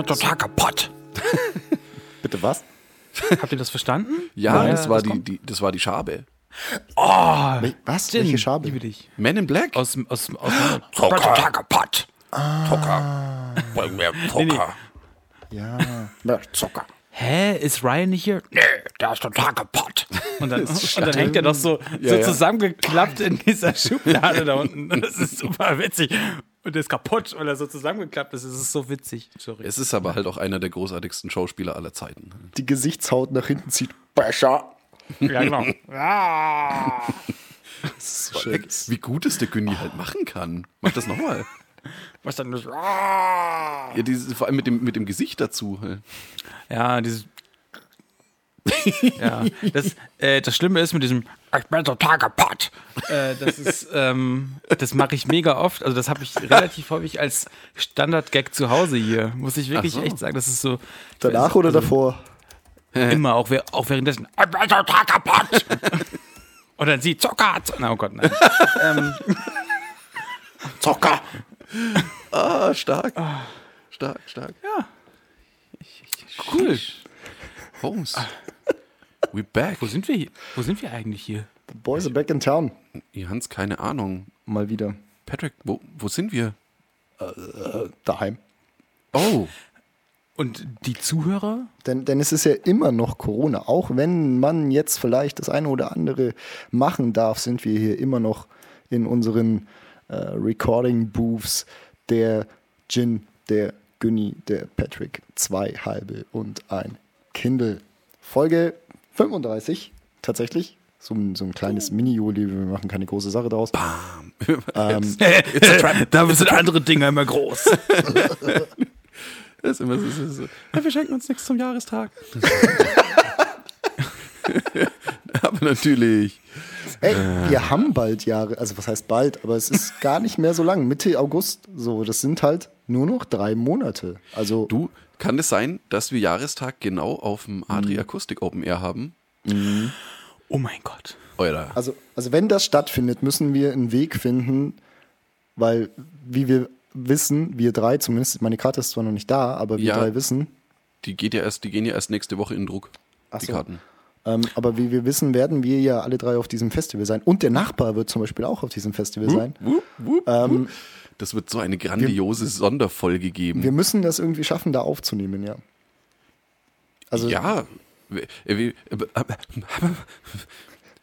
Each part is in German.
bin total kaputt. Bitte was? Habt ihr das verstanden? Ja, Woher das, war das die, die, das war die Schabe. Wel- Was? Welche Schabe? Liebe dich. Men in Black? Aus, aus, aus Ich bin total kaputt. Zucker. Bring mir Zucker. Ja. Na, Zucker. Hä, ist Ryan nicht hier? Nee, der ist total kaputt. Und dann, und dann hängt er doch so, Ja, so ja. zusammengeklappt in dieser Schublade da unten. Und das ist super witzig. Und der ist kaputt, weil er so zusammengeklappt ist. Es ist so witzig. Sorry. Es ist aber halt auch einer der großartigsten Schauspieler aller Zeiten. Die Gesichtshaut nach hinten zieht. Besser. Ja, genau. Ah. Wie gut es der Günni halt machen kann. Mach das nochmal. Was dann das? Ja, dieses, vor allem mit dem, mit dem Gesicht dazu. Ja, dieses. ja, das, äh, das Schlimme ist mit diesem Ich bin total kaputt. Äh, das ist, ähm, das mache ich mega oft. Also das habe ich relativ häufig als Standard-Gag zu Hause hier. Muss ich wirklich so. echt sagen. Das ist so Danach oder davor? Immer, auch, auch währenddessen. Ich bin total kaputt. Und dann sie Zucker. Zucker. Na, oh Gott, nein. ähm, Zucker. Ah, stark. Stark, stark. ja. Cool. Holmes. We back. Wo sind wir hier? Wo sind wir eigentlich hier? The boys are back in town. Ihr Hans, keine Ahnung. Mal wieder. Patrick, wo, wo sind wir? Daheim. Oh, Und die Zuhörer? Denn, denn es ist ja immer noch Corona. Auch wenn man jetzt vielleicht das eine oder andere machen darf, sind wir hier immer noch in unseren äh, Recording-Booths. Der Gin, der Günni, der Patrick, zwei halbe und ein Kindle. Folge 35, tatsächlich. So ein, so ein kleines Mini-Juli, wir machen keine große Sache draus. Ähm, da sind andere Dinge immer groß. das ist immer so. so, so. Ja, wir schenken uns nichts zum Jahrestag. Aber natürlich. Ey, wir haben bald Jahre, also was heißt bald, aber es ist gar nicht mehr so lang. Mitte August, so, das sind halt nur noch drei Monate. Also, Du, kann es sein, dass wir Jahrestag genau auf dem Adri Akustik Open Air haben? Oh mein Gott. Euer. also, also wenn das stattfindet, müssen wir einen Weg finden, weil, wie wir wissen, wir drei, zumindest meine Karte ist zwar noch nicht da, aber wir Ja. drei wissen, Die, geht ja erst, die gehen ja erst nächste Woche in Druck. Ach die so. Karten. ähm, aber wie wir wissen, werden wir ja alle drei auf diesem Festival sein. Und der Nachbar wird zum Beispiel auch auf diesem Festival sein. Wupp, wupp, Ähm. Das wird so eine grandiose Sonderfolge geben. wir müssen das irgendwie schaffen, da aufzunehmen, ja. Also, ja. Wir- wir-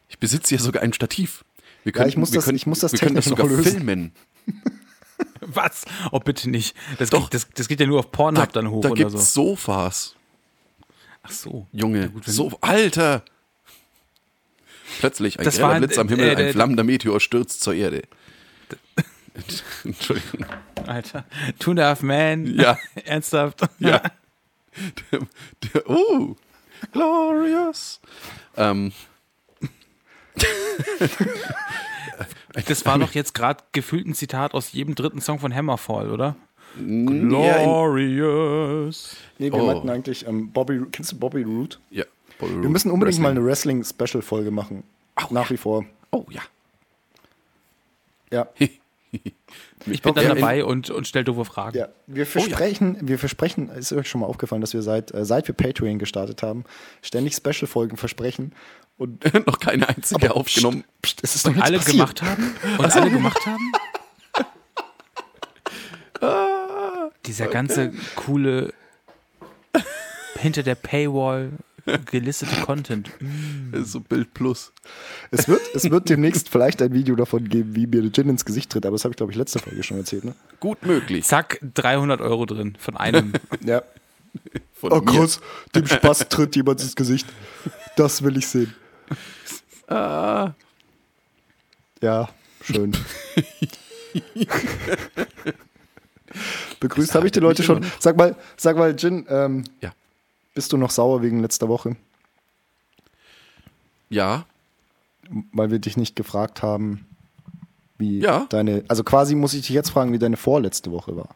Ich besitze ja sogar ein Stativ. Wir können, ich muss wir das- können, ich muss das wir können das sogar lösen. filmen. Was? Oh, bitte nicht. Das, Doch. Geht, das, das geht ja nur auf Pornhub dann hoch da oder gibt's so. Sofas. Ach so. Junge, gut, wenn- so, Alter! Plötzlich ein Das greller war ein- Blitz am Himmel, äh, ein äh, flammender Meteor stürzt zur Erde. Entschuldigung. Alter. Two and a half Man. Ja. Ernsthaft. Ja. Der, der, oh, glorious. Ähm, Das war doch jetzt gerade gefühlt ein Zitat aus jedem dritten Song von Hammerfall, oder? ja, Glorious. nee, wir Oh. meinten eigentlich, ähm, Bobby, kennst du Bobby Root? ja, Wir müssen unbedingt mal eine Wrestling-Special-Folge machen. Ach, Nach wie vor. Oh ja. Ja. Ich bin dann Ja, dabei und, und stell doofe Fragen. ja. Wir versprechen, wir versprechen, ist euch schon mal aufgefallen, dass wir seit, äh, seit wir Patreon gestartet haben, ständig Special-Folgen versprechen. Und Noch keine einzige aufgenommen. Psst, es ist noch Und nichts alle passiert. gemacht haben? Und alle gemacht haben? Dieser ganze coole hinter der Paywall gelistete Content. Ist so Bild Plus. Es wird, es wird demnächst vielleicht ein Video davon geben, wie mir der Gin ins Gesicht tritt, aber das habe ich, glaube ich, letzte Folge schon erzählt. Ne? Gut möglich. Zack, 300 Euro drin von einem. Ja. Von Oh mir. krass, dem Spaß tritt jemand ins Gesicht. Das will ich sehen. Ah, Ja, schön. Begrüßt habe ich die Leute schon. Sag mal, sag mal, Jin, ähm, ja. bist du noch sauer wegen letzter Woche? Ja, Weil wir dich nicht gefragt haben, Wie Ja. deine, also quasi muss ich dich jetzt fragen, wie deine vorletzte Woche war.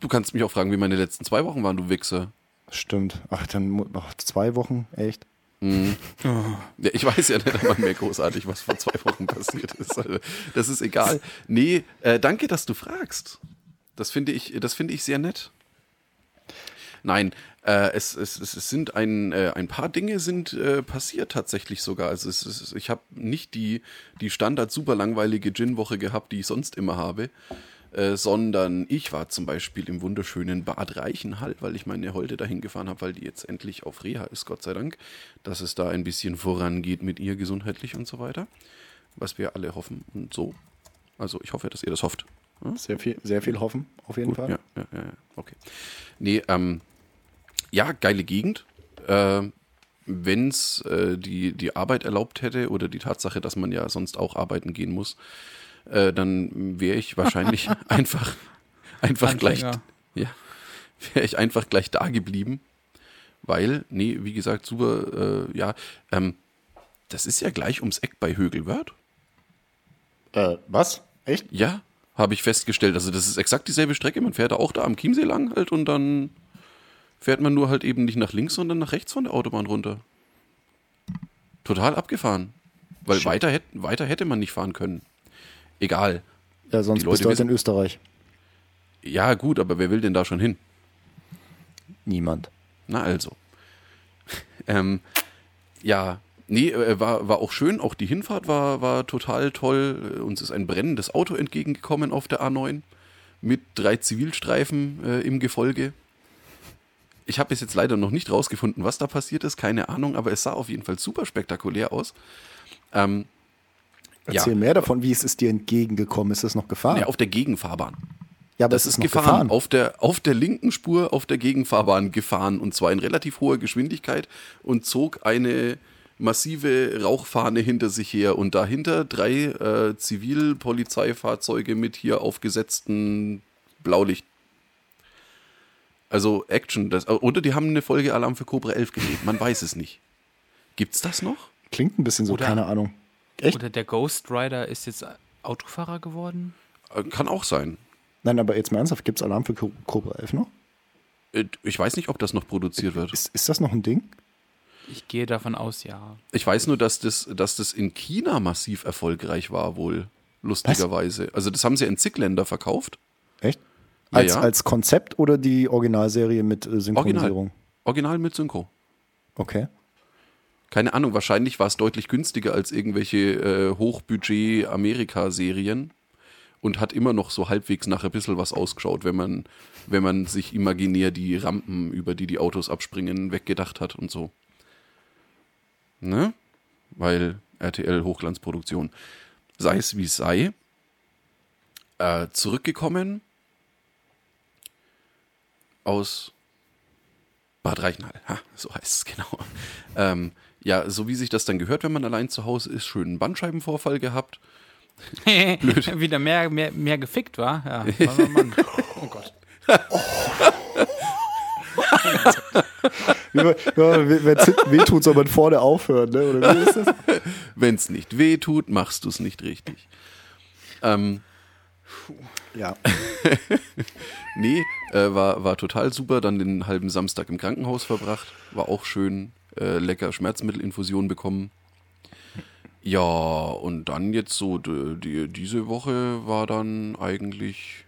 Du kannst mich auch fragen, wie meine letzten zwei Wochen waren, du Wichser. Stimmt. Ach, dann ach, zwei Wochen, echt? Ja, ich weiß ja nicht einmal mehr großartig, was vor zwei Wochen passiert ist. Also, das ist egal. Nee, äh, danke, dass du fragst. Das finde ich, das ich sehr nett. Nein, äh, es, es es sind ein, äh, ein paar Dinge sind äh, passiert tatsächlich sogar. Also es, es, ich habe nicht die, die standard super langweilige Gin-Woche gehabt, die ich sonst immer habe, äh, sondern ich war zum Beispiel im wunderschönen Bad Reichenhall, weil ich meine Holde dahin gefahren habe, weil die jetzt endlich auf Reha ist, Gott sei Dank, dass es da ein bisschen vorangeht mit ihr gesundheitlich und so weiter, was wir alle hoffen und so. Also ich hoffe, dass ihr das hofft. Sehr viel, sehr viel hoffen, auf jeden Fall. Ja, ja, ja, ja, okay. Nee, ähm, ja, geile Gegend. Äh, Wenn es äh, die, die Arbeit erlaubt hätte oder die Tatsache, dass man ja sonst auch arbeiten gehen muss, äh, dann wäre ich wahrscheinlich einfach, einfach gleich, ja, wäre ich einfach gleich da geblieben. Weil, nee, wie gesagt, super, äh, ja, ähm, das ist ja gleich ums Eck bei Högelwörth. Äh, was? Echt? Ja, habe ich festgestellt. Also das ist exakt dieselbe Strecke. Man fährt da auch da am Chiemsee lang halt und dann fährt man nur halt eben nicht nach links, sondern nach rechts von der Autobahn runter. Total abgefahren. Weil Shit. weiter, weiter hätte man nicht fahren können. Egal. Ja, sonst Die Leute bist du halt in Österreich. Ja, gut, aber wer will denn da schon hin? Niemand. Na also. ähm, ja, nee, äh, war, war auch schön. Auch die Hinfahrt war, war total toll. Uns ist ein brennendes Auto entgegengekommen auf der A9 mit drei Zivilstreifen äh, im Gefolge. Ich habe bis jetzt leider noch nicht rausgefunden, was da passiert ist, keine Ahnung, aber es sah auf jeden Fall super spektakulär aus. Ähm, Erzähl mehr davon, wie es ist dir entgegengekommen. Ist es noch gefahren? ja, auf der Gegenfahrbahn. ja, aber Das es ist noch gefahren, Auf, der, auf der linken Spur auf der Gegenfahrbahn gefahren und zwar in relativ hoher Geschwindigkeit und zog eine massive Rauchfahne hinter sich her und dahinter drei äh, Zivilpolizeifahrzeuge mit hier aufgesetzten Blaulicht. Also Action. Das, oder die haben eine Folge Alarm für Cobra 11 gedreht. Man weiß es nicht. Gibt's das noch? Klingt ein bisschen so, Oder- keine Ahnung. Echt? Oder der Ghost Rider ist jetzt Autofahrer geworden? Äh, Kann auch sein. Nein, aber jetzt mal ernsthaft, gibt es Alarm für Co- Cobra 11 noch? Äh, Ich weiß nicht, ob das noch produziert wird. Ist, ist das noch ein Ding? Ich gehe davon aus, ja. Ich weiß nur, dass das, dass das in China massiv erfolgreich war, wohl. Lustigerweise. Also, das haben sie in zig Länder verkauft. Echt? Ja, Als, ja. als Konzept oder die Originalserie mit äh, Synchronisierung? Original mit Synchro. Okay. Keine Ahnung, wahrscheinlich war es deutlich günstiger als irgendwelche äh, Hochbudget-Amerika-Serien und hat immer noch so halbwegs nach ein bisschen was ausgeschaut, wenn man, wenn man sich imaginär die Rampen, über die die Autos abspringen, weggedacht hat und so. Ne? Weil RTL Hochglanzproduktion. Sei es wie es sei. Äh, zurückgekommen aus Bad Reichenhall. Ha, so heißt es genau. Ähm, ja, so wie sich das dann gehört, wenn man allein zu Hause ist, schön einen Bandscheibenvorfall gehabt. Wieder mehr, mehr, mehr gefickt war. Ja, Mann, Mann, Mann. Oh Gott. Wenn es weh tut, soll man vorne aufhören, ne? Oder wie ist das? Wenn es nicht weh tut, machst du es nicht richtig. Ähm, Ja. nee, äh, war, war total super. Dann den halben Samstag im Krankenhaus verbracht. War auch schön. Äh, lecker Schmerzmittelinfusion bekommen. Ja, und dann jetzt so, d- die, diese Woche war dann eigentlich,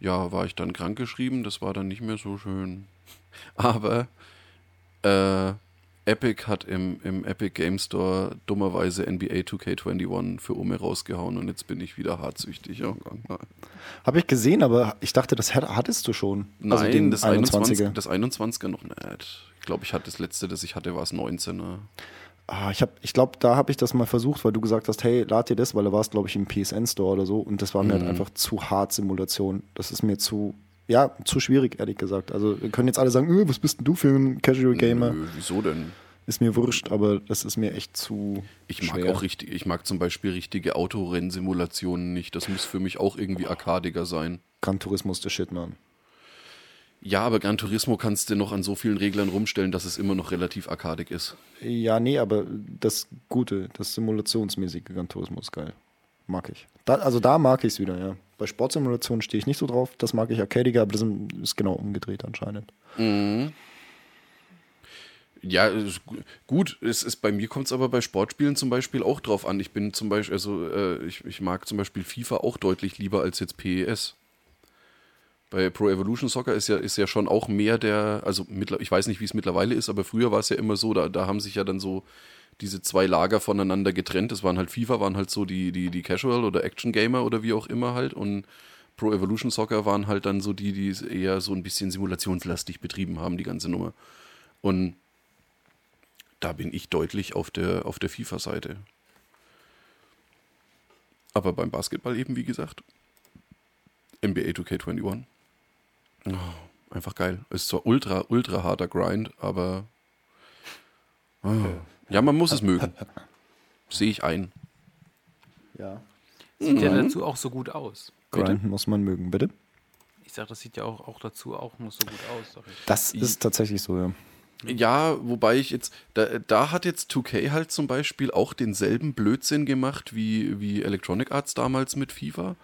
ja, war ich dann krankgeschrieben. Das war dann nicht mehr so schön. Aber äh, Epic hat im, im Epic Game Store dummerweise NBA 2K21 für Ome rausgehauen und jetzt bin ich wieder hartsüchtig. Oh. Habe ich gesehen, aber ich dachte, das hat- hattest du schon. Also Nein, den das 21er. Das 21er noch nicht. Ich glaube, ich hatte das letzte, das ich hatte, war es 19er. Ah, ich hab, ich glaube, da habe ich das mal versucht, weil du gesagt hast, hey, lad dir das, weil da war es, glaube ich, im PSN-Store oder so. Und das war mir halt Mhm. einfach zu hart Simulation. Das ist mir zu, ja, zu schwierig, ehrlich gesagt. Also wir können jetzt alle sagen, öh, was bist denn du für ein Casual Gamer? Nö, wieso denn? Ist mir wurscht, aber das ist mir echt zu Ich mag schwer. auch richtig, ich mag zum Beispiel richtige Autorennsimulationen nicht. Das muss für mich auch irgendwie arkadiger sein. Gran Turismo ist der Shit, Mann. Ja, aber Gran Turismo kannst du noch an so vielen Reglern rumstellen, dass es immer noch relativ arkadig ist. Ja, nee, aber das Gute, das simulationsmäßige Gran Turismo ist geil. mag ich. Da, also da mag ich es wieder, ja. Bei Sportsimulationen stehe ich nicht so drauf. Das mag ich arcadiger, aber das ist genau umgedreht anscheinend. Ja, ist gu- gut, es ist, bei mir kommt es aber bei Sportspielen zum Beispiel auch drauf an. Ich bin zum Beispiel, also äh, ich, ich mag zum Beispiel FIFA auch deutlich lieber als jetzt PES. Bei Pro Evolution Soccer ist ja, ist ja schon auch mehr der, also ich weiß nicht, wie es mittlerweile ist, aber früher war es ja immer so, da, da haben sich ja dann so diese zwei Lager voneinander getrennt. Das waren halt FIFA, waren halt so die, die, die Casual oder Action Gamer oder wie auch immer halt und Pro Evolution Soccer waren halt dann so die, die es eher so ein bisschen simulationslastig betrieben haben, die ganze Nummer. Und da bin ich deutlich auf der, auf der FIFA-Seite. Aber beim Basketball eben, wie gesagt, NBA 2K21. Oh, einfach geil. Ist zwar ultra, ultra harter Grind, aber oh. ja, man muss es mögen. Sehe ich ein. Ja. Sieht ja dazu auch so gut aus. Grinden muss man mögen, bitte. Ich sag, das sieht ja auch, auch dazu auch noch so gut aus. Sag ich. Das ist tatsächlich so, ja. Ja, wobei ich jetzt, da, da hat jetzt 2K halt zum Beispiel auch denselben Blödsinn gemacht wie, wie Electronic Arts damals mit FIFA.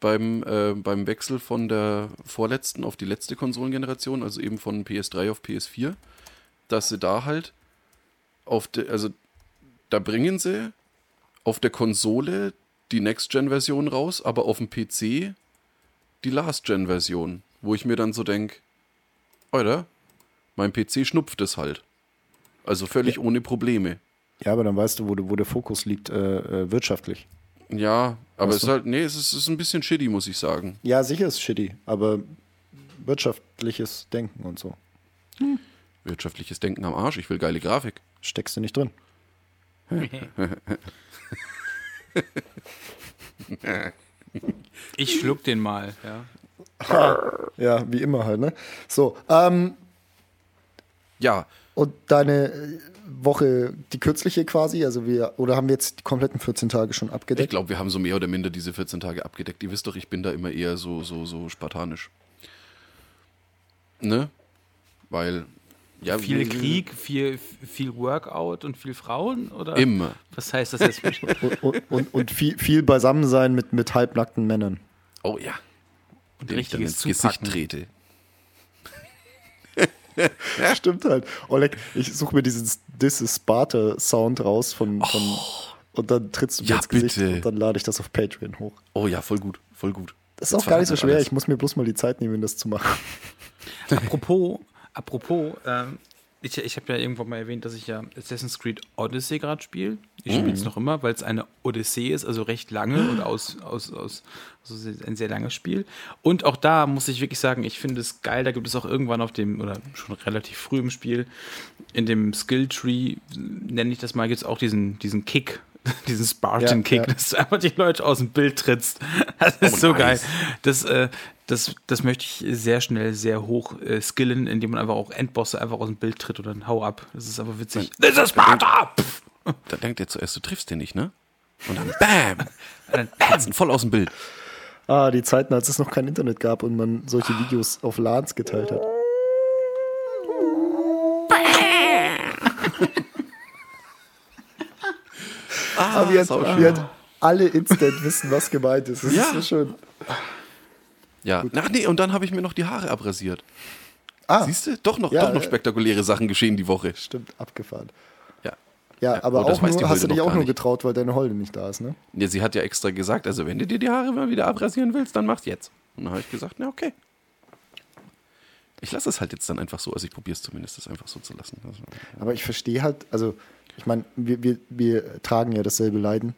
Beim, äh, beim Wechsel von der vorletzten auf die letzte Konsolengeneration, also eben von PS3 auf PS4, dass sie da halt auf der, also da bringen sie auf der Konsole die Next-Gen-Version raus, aber auf dem PC die Last-Gen-Version, wo ich mir dann so denke, Alter, mein PC schnupft es halt. Also völlig ohne Probleme. Ja, aber dann weißt du, wo, wo der Fokus liegt, äh, äh, wirtschaftlich. Ja, aber Weißt es ist halt, nee, es ist, es ist ein bisschen shitty, muss ich sagen. Ja, sicher ist shitty, aber wirtschaftliches Denken und so. Wirtschaftliches Denken am Arsch, ich will geile Grafik. Steckst du nicht drin. Ich schluck den mal, ja. Ja, wie immer halt, ne? So, ähm, Ja, und deine äh, Woche, die kürzliche quasi, also wir, oder haben wir jetzt die kompletten 14 Tage schon ich abgedeckt? glaube, wir haben so mehr oder minder diese 14 Tage abgedeckt. Ihr wisst doch, ich bin da immer eher so, so, so spartanisch. Ne? Weil, ja, Viel Krieg, viel, viel Workout und viel Frauen? Oder? Immer. Was heißt das jetzt? und und, und, und viel, viel Beisammensein mit, mit halbnackten Männern. Oh ja. Und Den ich dann richtiges ins Gesicht Zupacken. trete. Stimmt halt. Oleg, ich suche mir diesen This is Sparta Sound raus von, von und dann trittst du mir Ja, ins Gesicht bitte. und dann lade ich das auf Patreon hoch. Oh ja, voll gut, voll gut. Das ist auch Jetzt gar nicht so schwer. alles. Ich muss mir bloß mal die Zeit nehmen, das zu machen. Apropos, apropos, ähm, ich, ich habe ja irgendwann mal erwähnt, dass ich ja Assassin's Creed Odyssey gerade spiele. Ich spiele es noch immer, weil es eine Odyssee ist, also recht lange und aus, aus, aus also ein sehr langes Spiel. Und auch da muss ich wirklich sagen, ich finde es geil. Da gibt es auch irgendwann auf dem, oder schon relativ früh im Spiel, in dem Skill Tree, nenne ich das mal, gibt es auch diesen, diesen Kick. Diesen Spartan Kick, Ja, ja. dass du einfach die Leute aus dem Bild trittst. Das ist Oh, so nice. geil. Das, äh, das, das möchte ich sehr schnell, sehr hoch äh, skillen, indem man einfach auch Endbosse einfach aus dem Bild tritt und dann hau ab. Das ist aber witzig. This is Sparta! Pff. Da denkt er zuerst, du triffst den nicht, ne? Und dann BAM! Herzen voll aus dem Bild. Ah, die Zeiten, als es noch kein Internet gab und man solche Videos auf LANs geteilt hat. Aber jetzt, halt alle instant wissen, was gemeint ist. Das Ja. ist so schön. Ja. Ach nee, und dann habe ich mir noch die Haare abrasiert. Ah, Siehst du? Doch noch, Ja, doch noch ja. spektakuläre Sachen geschehen die Woche. stimmt, abgefahren. Ja. Ja, Ja, aber oh, auch nur, hast du dich noch auch nur nicht. getraut, weil deine Holde nicht da ist, ne? ja. Sie hat ja extra gesagt, also wenn du dir die Haare mal wieder abrasieren willst, dann mach's jetzt. Und dann habe ich gesagt, na okay. Ich lasse es halt jetzt dann einfach so, also ich probiere es zumindest, das einfach so zu lassen. Also, Aber ich verstehe halt, also, ich meine, wir, wir, wir tragen ja dasselbe Leiden.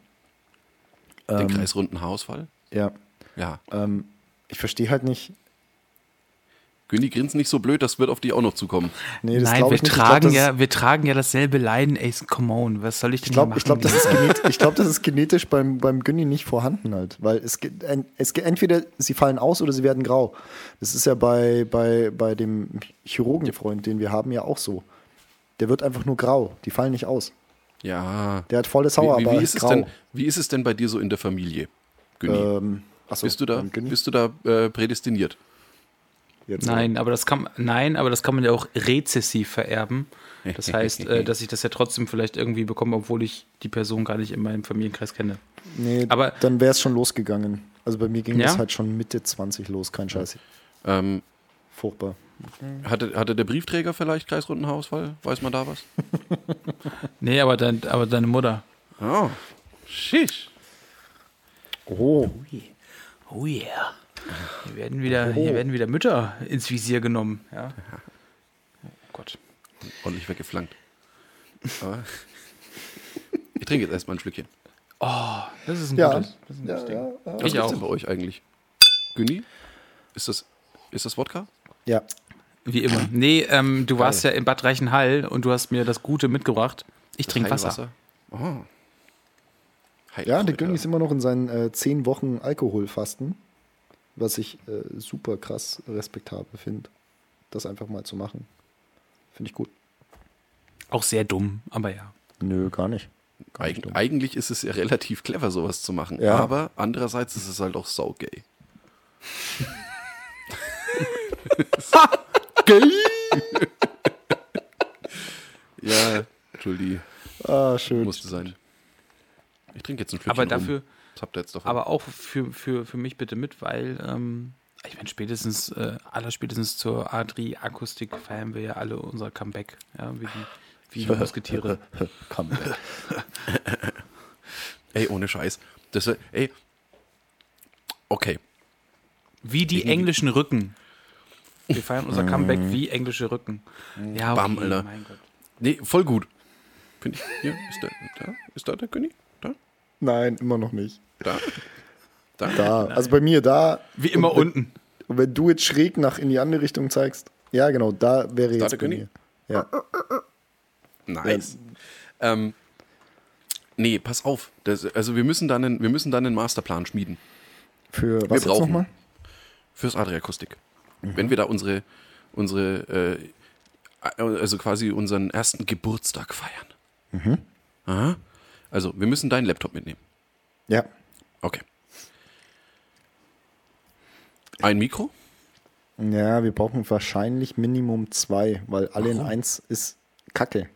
den Ähm, kreisrunden Haarausfall. Ja. Ja. Ähm, ich verstehe halt nicht. Günni grinst nicht so blöd, das wird auf die auch noch zukommen. Nee, das Nein, glaube wir ich nicht. tragen, ich glaube, ja, wir tragen ja dasselbe Leiden, ey, come on, was soll ich denn Ich glaube, ich glaub, machen? das, ist genet- ich glaub, das ist genetisch beim, beim Günni nicht vorhanden halt. Weil es, es entweder sie fallen aus oder sie werden grau. Das ist ja bei, bei, bei dem Chirurgenfreund, den wir haben, ja auch so. Der wird einfach nur grau. Die fallen nicht aus. Ja. Der hat volles Wie, Hauer, wie, aber wie, ist es grau. denn, wie ist es denn bei dir so in der Familie, Günni? Ähm, achso, bist du da, bist du da äh, prädestiniert? Jetzt Nein, aber das kann nein, aber das kann man ja auch rezessiv vererben. Das heißt, äh, dass ich das ja trotzdem vielleicht irgendwie bekomme, obwohl ich die Person gar nicht in meinem Familienkreis kenne. Nee, Aber- dann wäre es schon losgegangen. Also bei mir ging Ja? das halt schon Mitte 20 los, kein Scheiß. Ähm, Furchtbar. hatte, hatte der Briefträger vielleicht Kreisrundenhaarausfall? Weiß man da was? Nee, aber, dein, aber deine Mutter. Oh, shish. Oh. Oh yeah. Hier werden wieder, hier werden wieder Mütter ins Visier genommen. Ja. Oh Gott. Ordentlich weggeflankt. Aber ich trinke jetzt erstmal ein Schlückchen. Das ist ein Ja. gutes. Das ist ein gutes Ding. Was Ich gibt's auch. denn bei euch eigentlich? Günni? Ist das, ist das Wodka? Ja. Wie immer. Nee, ähm, du warst ja in Bad Reichenhall und du hast mir das Gute mitgebracht. Ich trinke Wasser. Oh. Ja, der. Günni ist immer noch in seinen äh, 10 Wochen Alkoholfasten, was ich äh, super krass respektabel finde, das einfach mal zu machen. Finde ich gut. Auch sehr dumm, aber ja. Nö, gar nicht. Gar nicht Eig dumm. eigentlich ist es ja relativ clever, sowas zu machen. Ja. Aber andererseits ist es halt auch saugay. ja, Entschuldi, Ah, schön. musste sein. Ich trinke jetzt ein Schlückchen Aber dafür, rum. Das habt ihr jetzt davon. aber auch für, für, für mich bitte mit, weil ähm, ich meine, spätestens, äh, allerspätestens zur A3-Akustik feiern wir ja alle unser Comeback. Ja, wie die, wie die Musketiere. Komm. ey, ohne Scheiß. Das, ey, okay. Wie die englischen Rücken. Wir feiern unser Comeback wie englische Rücken. Ja, okay, Bam, Alter. mein Gott. Nee, voll gut. Ich. Hier, ist der, da? Ist da der Günni? Da? Nein, immer noch nicht. Da? Da? Da. Also bei mir da. Wie immer Und wenn- unten. Und wenn du jetzt schräg nach in die andere Richtung zeigst, ja genau, da wäre Da jetzt der bei König? mir. Ja. Nice. Ähm, nee, pass auf. Das, also wir müssen dann einen, wir müssen dann einen Masterplan schmieden. Für was wir brauchen nochmal? fürs Adriakustik. Wenn wir da unsere, unsere, äh, also quasi unseren ersten Geburtstag feiern. Aha. Also wir müssen deinen Laptop mitnehmen. Ja. Okay. Ein Mikro? Ja, wir brauchen wahrscheinlich Minimum zwei, weil alle in Warum? eins ist Kacke.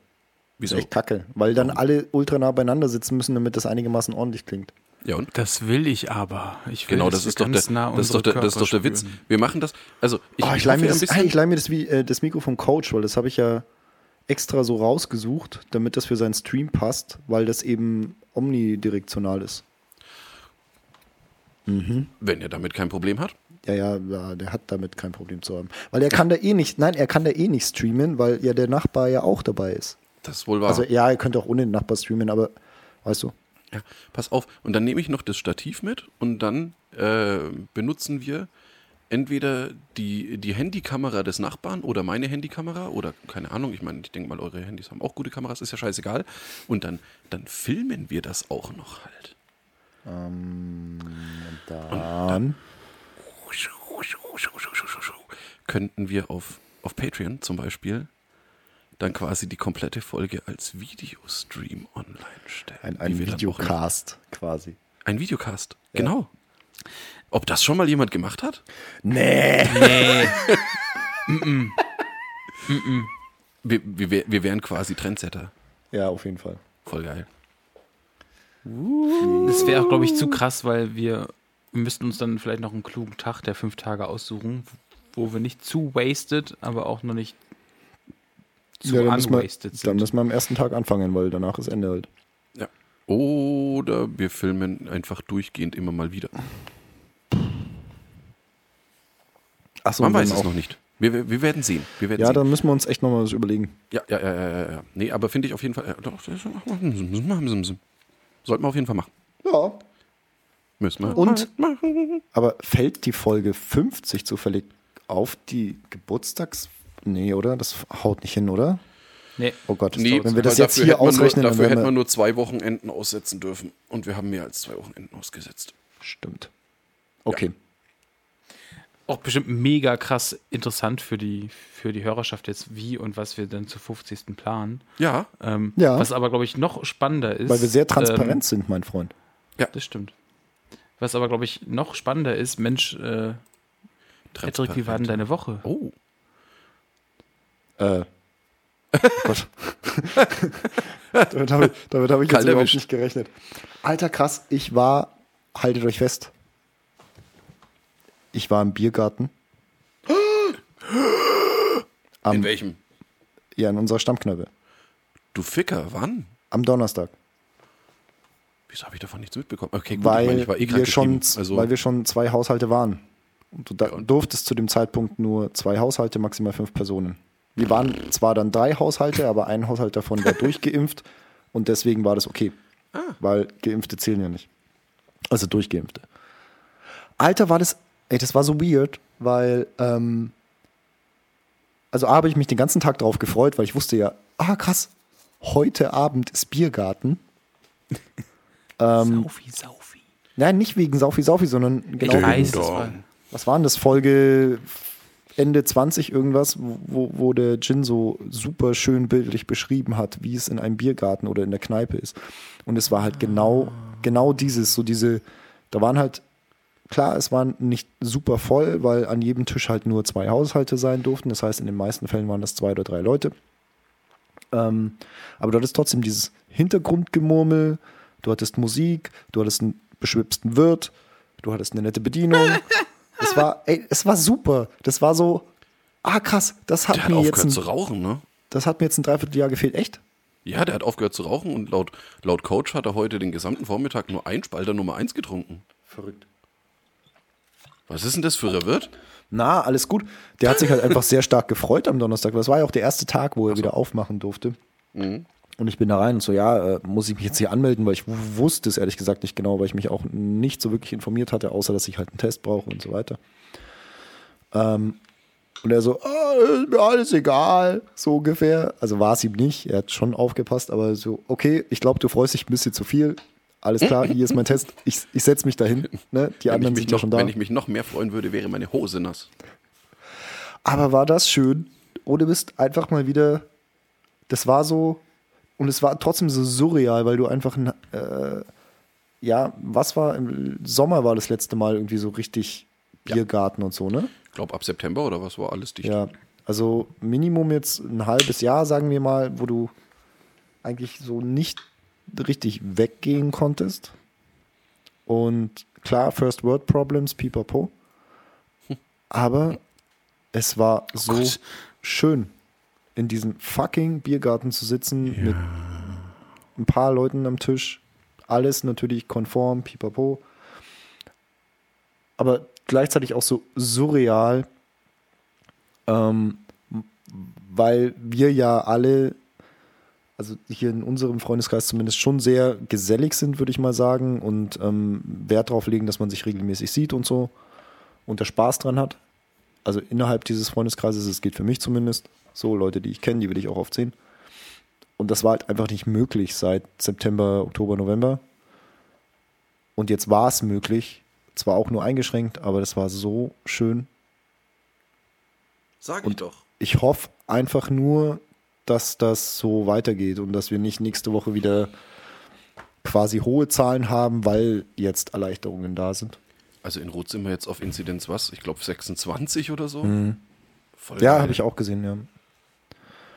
Wieso? Ist echt Kacke. Weil dann alle ultra nah beieinander sitzen müssen, damit das einigermaßen ordentlich klingt. Ja und? Das will ich aber. Ich will, Genau, das ist doch der, nah das ist doch der, das ist doch der Witz. Wir machen das. Also ich, Oh, ich ich leih mir, ein das, bisschen. ich leih mir das, wie, äh, das Mikro vom Coach, weil das habe ich ja extra so rausgesucht, damit das für seinen Stream passt, weil das eben omnidirektional ist. Wenn er damit kein Problem hat. Ja, ja, ja, der hat damit kein Problem zu haben. Weil er kann da eh nicht, nein, er kann da eh nicht streamen, weil ja der Nachbar ja auch dabei ist. Das ist wohl wahr. Also ja, er könnte auch ohne den Nachbar streamen, aber weißt du. Ja, pass auf. Und dann nehme ich noch das Stativ mit und dann äh, benutzen wir entweder die, die Handykamera des Nachbarn oder meine Handykamera oder keine Ahnung. Ich meine, ich denke mal, eure Handys haben auch gute Kameras, ist ja scheißegal. Und dann, dann filmen wir das auch noch halt. Dann. Könnten wir auf, auf Patreon zum Beispiel dann quasi die komplette Folge als Videostream online stellen. Ein, ein dann Videocast quasi. Ein Videocast, genau. Ob das schon mal jemand gemacht hat? Nee. Nee. Wir, wir, wär- wir wären quasi Trendsetter. Ja, auf jeden Fall. Voll geil. Das wäre auch, glaube ich, zu krass, weil wir, wir müssten uns dann vielleicht noch einen klugen Tag der fünf Tage aussuchen, wo wir nicht zu wasted, aber auch noch nicht zu ja, dann, müssen wir, unwasted dann sind. müssen wir am ersten Tag anfangen, weil danach ist Ende halt. Ja. Oder wir filmen einfach durchgehend immer mal wieder. Achso, Man weiß es noch nicht. Wir, wir, wir werden sehen. Wir werden Ja, sehen. dann müssen wir uns echt nochmal was überlegen. Ja, ja, ja, ja, ja, ja. Nee, aber finde ich auf jeden Fall. Ja, doch. Sollten wir auf jeden Fall machen. Ja. Müssen wir. Und- machen. Aber fällt die Folge 50 zufällig auf die Geburtstags... Nee, oder? Das haut nicht hin, oder? nee. Oh Gott, Nee, wenn wir das jetzt hier ausrechnen, nur, dafür hätten wir... wir nur zwei Wochenenden aussetzen dürfen. Und wir haben mehr als zwei Wochenenden ausgesetzt. Stimmt. Okay. Auch bestimmt mega krass interessant für die, für die Hörerschaft jetzt, wie und was wir dann zu 50. planen. Ja, Ähm, Ja. Was aber, glaube ich, noch spannender ist. Weil wir sehr transparent Ähm, sind, mein Freund. das stimmt. Was aber, glaube ich, noch spannender ist, Mensch, äh, Patrick, wie war denn deine Woche? Oh. Äh. Gott. damit habe ich, damit hab ich jetzt überhaupt nicht gerechnet. Alter, krass, ich war, haltet euch fest, ich war im Biergarten. In welchem? Ja, in unserer Stammkneipe. Du Ficker, wann? Am Donnerstag. Wieso habe ich davon nichts mitbekommen? Okay, gut, weil, ich meine, ich war eh wir schon. Also, weil wir schon zwei Haushalte waren. Und du da, durftest zu dem Zeitpunkt nur zwei Haushalte, maximal fünf Personen. Wir waren zwar dann drei Haushalte, aber ein Haushalt davon war durchgeimpft und deswegen war das okay. Ah. Weil Geimpfte zählen ja nicht. Also Durchgeimpfte. Alter, war das, ey, das war so weird, weil, ähm, also A, habe ich mich den ganzen Tag drauf gefreut, weil ich wusste ja, ah krass, heute Abend ist Biergarten. Saufi, Saufi. Nein, nicht wegen Saufi Saufi, sondern genau Ich weiß, das war, was war denn das, Folge Ende 20 irgendwas, wo, wo der Gin so super schön bildlich beschrieben hat, wie es in einem Biergarten oder in der Kneipe ist. Und es war halt genau, genau dieses, so diese, da waren halt, klar, es waren nicht super voll, weil an jedem Tisch halt nur zwei Haushalte sein durften. Das heißt, in den meisten Fällen waren das zwei oder drei Leute. Ähm, aber du hattest trotzdem dieses Hintergrundgemurmel, du hattest Musik, du hattest einen beschwipsten Wirt, du hattest eine nette Bedienung. Es war, ey, es war super. Das war so, ah krass, das hat der hat mir jetzt aufgehört ein, zu rauchen, ne? das hat mir jetzt ein Dreivierteljahr gefehlt. Echt? Ja, der hat aufgehört zu rauchen und laut, laut Coach hat er heute den gesamten Vormittag nur ein Spalter Nummer 1 getrunken. Verrückt. Was ist denn das für Wirt? Na, alles gut. Der hat sich halt einfach sehr stark gefreut am Donnerstag. Das war ja auch der erste Tag, wo er wieder aufmachen durfte. Mhm. Und ich bin da rein und so, ja, äh, muss ich mich jetzt hier anmelden, weil ich wusste es ehrlich gesagt nicht genau, weil ich mich auch nicht so wirklich informiert hatte, außer dass ich halt einen Test brauche und so weiter. Ähm, und er so, ah, ist mir alles egal, so ungefähr. Also war es ihm nicht, er hat schon aufgepasst, aber so, okay, ich glaube, du freust dich ein bisschen zu viel. Alles klar, hier ist mein Test, ich, ich setze mich dahin. Ne? Die Wenn anderen mich sind ja noch, schon da. wenn ich mich noch mehr freuen würde, wäre meine Hose nass. Aber war das schön? Ohne Mist, einfach mal wieder. Das war so. Und es war trotzdem so surreal, weil du einfach. ein, Äh, ja, was war? Im Sommer war das letzte Mal irgendwie so richtig Biergarten und so, ne? Ich glaube, ab September oder was war alles dicht. Ja. Also Minimum jetzt ein halbes Jahr, sagen wir mal, wo du eigentlich so nicht richtig weggehen konntest. Und klar, First World Problems, pipapo. Aber es war so Gott. schön, in diesem fucking Biergarten zu sitzen mit ein paar Leuten am Tisch. Alles natürlich konform, pipapo. Aber gleichzeitig auch so surreal, ähm, weil wir ja alle, also hier in unserem Freundeskreis zumindest schon sehr gesellig sind, würde ich mal sagen, und ähm, Wert darauf legen, dass man sich regelmäßig sieht und so und der Spaß dran hat. Also innerhalb dieses Freundeskreises, es geht für mich zumindest, so Leute, die ich kenne, die will ich auch oft sehen. Und das war halt einfach nicht möglich seit September, Oktober, November. Und jetzt war es möglich, zwar auch nur eingeschränkt, aber das war so schön. Sag Und ich hoffe einfach nur, dass das so weitergeht und dass wir nicht nächste Woche wieder quasi hohe Zahlen haben, weil jetzt Erleichterungen da sind. Also in Rot sind wir jetzt auf Inzidenz was? Ich glaube 26 oder so. Mhm. Ja, habe ich auch gesehen, ja.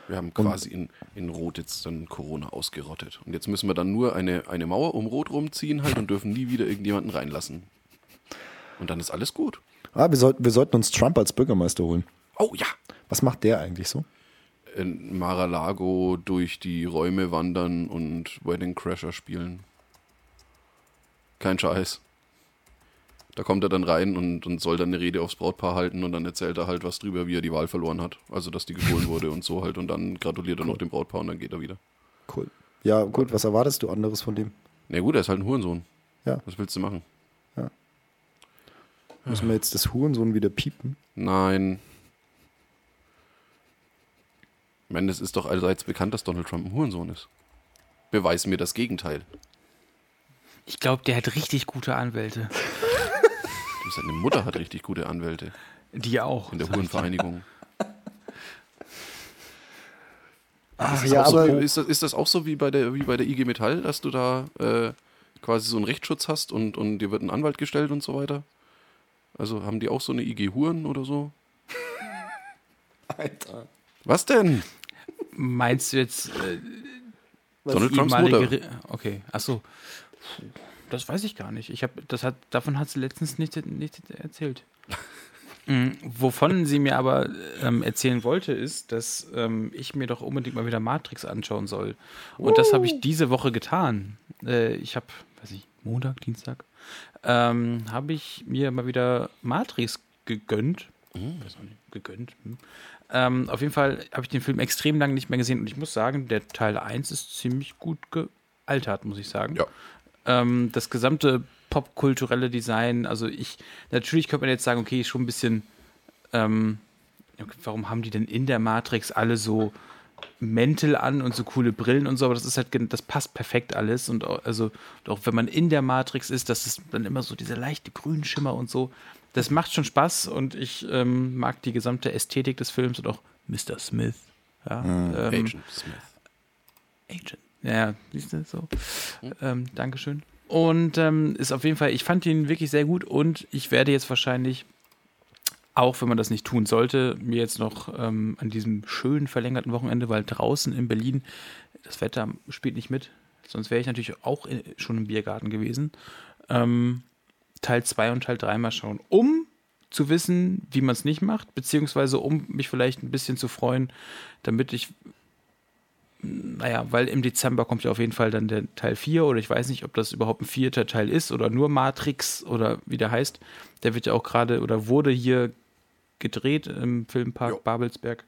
Wir haben quasi in, in Rot jetzt dann Corona ausgerottet. Und jetzt müssen wir dann nur eine, eine Mauer um Rot rumziehen halt und dürfen nie wieder irgendjemanden reinlassen. Und dann ist alles gut. Ah, wir, sollten, wir sollten uns Trump als Bürgermeister holen. Oh ja. Was macht der eigentlich so? In Mar-a-Lago durch die Räume wandern und Wedding Crasher spielen. Kein Scheiß. Da kommt er dann rein und, und soll dann eine Rede aufs Brautpaar halten und dann erzählt er halt was drüber, wie er die Wahl verloren hat. Also, dass die gestohlen wurde und so halt. Und dann gratuliert er noch dem Brautpaar und dann geht er wieder. Cool. Ja, gut, was erwartest du anderes von dem? Na gut, er ist halt ein Hurensohn. Ja. Was willst du machen? Müssen wir jetzt das Hurensohn wieder piepen? Nein. Ich meine, es ist doch allseits bekannt, dass Donald Trump ein Hurensohn ist. Beweis mir das Gegenteil. Ich glaube, der hat richtig gute Anwälte. Seine Mutter hat richtig gute Anwälte Die auch. in der. Hurenvereinigung. Ach Ist, ja, so, ist, das, ist das auch so wie bei der, wie bei der IG Metall, dass du da äh, quasi so einen Rechtsschutz hast und, und dir wird ein Anwalt gestellt und so weiter? Also haben die auch so eine IG Huren oder so? Alter. Was denn? Meinst du jetzt äh, Donald Trumps Mutter. Re- Okay, achso. Das weiß ich gar nicht. Ich hab, das hat, davon hat sie letztens nicht, nicht erzählt. Mm, Wovon sie mir aber ähm, erzählen wollte, ist, dass ähm, ich mir doch unbedingt mal wieder Matrix anschauen soll. Und das habe ich diese Woche getan. Äh, ich habe, weiß ich, Montag, Dienstag, ähm, habe ich mir mal wieder Matrix gegönnt. Weiß auch nicht, gegönnt. Hm. Ähm, auf jeden Fall habe ich den Film extrem lange nicht mehr gesehen und ich muss sagen, der Teil 1 ist ziemlich gut gealtert, muss ich sagen. Ja. Ähm, das gesamte popkulturelle Design, also ich, natürlich könnte man jetzt sagen, okay, schon ein bisschen, ähm, warum haben die denn in der Matrix alle so Mäntel an und so coole Brillen und so, aber das ist halt, das passt perfekt alles und auch, also und auch wenn man in der Matrix ist, das ist dann immer so dieser leichte Grünschimmer und so. Das macht schon Spaß und ich ähm, mag die gesamte Ästhetik des Films und auch Mr. Smith. Ja, ähm, Agent Smith. Agent. Ja, siehst du, so. Ähm, Dankeschön. Und ähm, ist auf jeden Fall, ich fand ihn wirklich sehr gut und ich werde jetzt wahrscheinlich, auch wenn man das nicht tun sollte, mir jetzt noch ähm, an diesem schönen verlängerten Wochenende, weil draußen in Berlin das Wetter spielt nicht mit, sonst wäre ich natürlich auch in, schon im Biergarten gewesen, ähm, Teil 2 und Teil 3 mal schauen, um zu wissen, wie man es nicht macht, beziehungsweise um mich vielleicht ein bisschen zu freuen, damit ich naja, weil im Dezember kommt ja auf jeden Fall dann der Teil 4 oder ich weiß nicht, ob das überhaupt ein vierter Teil ist oder nur Matrix oder wie der heißt. Der wird ja auch gerade oder wurde hier gedreht im Filmpark Jo. Babelsberg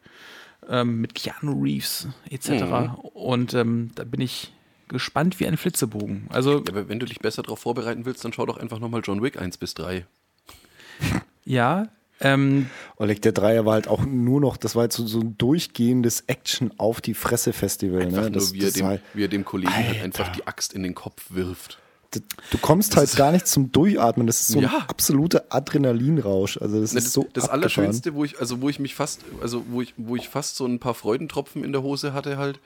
ähm, mit Keanu Reeves etc. Und ähm, da bin ich gespannt wie ein Flitzebogen. Also Ja, aber wenn du dich besser darauf vorbereiten willst, dann schau doch einfach nochmal John Wick 1 bis 3. ja, ähm, Oleg, der Dreier war halt auch nur noch, das war jetzt so, so ein durchgehendes Action auf die Fresse-Festival. Einfach Ne? Das, nur, wie er, das dem, war, wie er dem Kollegen halt einfach die Axt in den Kopf wirft. du kommst halt gar nicht zum Durchatmen. Das ist so ein Ja. absoluter Adrenalinrausch. Also das Ne, ist Das, so das abgefahren. Allerschönste, wo ich, also wo ich mich fast, also wo ich, wo ich fast so ein paar Freudentropfen in der Hose hatte halt,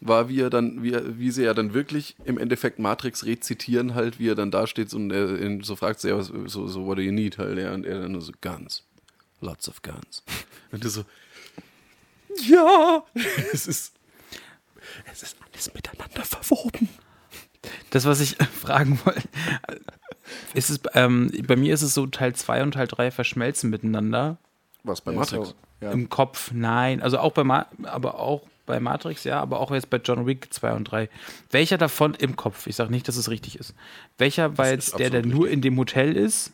war, wie er dann, wie, er, wie sie ja dann wirklich im Endeffekt Matrix rezitieren halt, wie er dann da steht und er, ihn so fragt sie, ja, was- so, so, what do you need halt, ja, und er dann nur so, Guns. Lots of guns. Und du so, ja, es ist, es ist alles miteinander verwoben. das, was ich fragen wollte, ist es, ähm, bei mir ist es so, Teil 2 und Teil 3 verschmelzen miteinander. Was bei Ja, Matrix? so, ja. Im Kopf, nein. Also auch bei Ma aber auch bei Matrix, ja, aber auch jetzt bei John Wick 2 und 3. Welcher davon im Kopf? Ich sage nicht, dass es richtig ist. Welcher war jetzt der, der absolut nur in dem Hotel ist?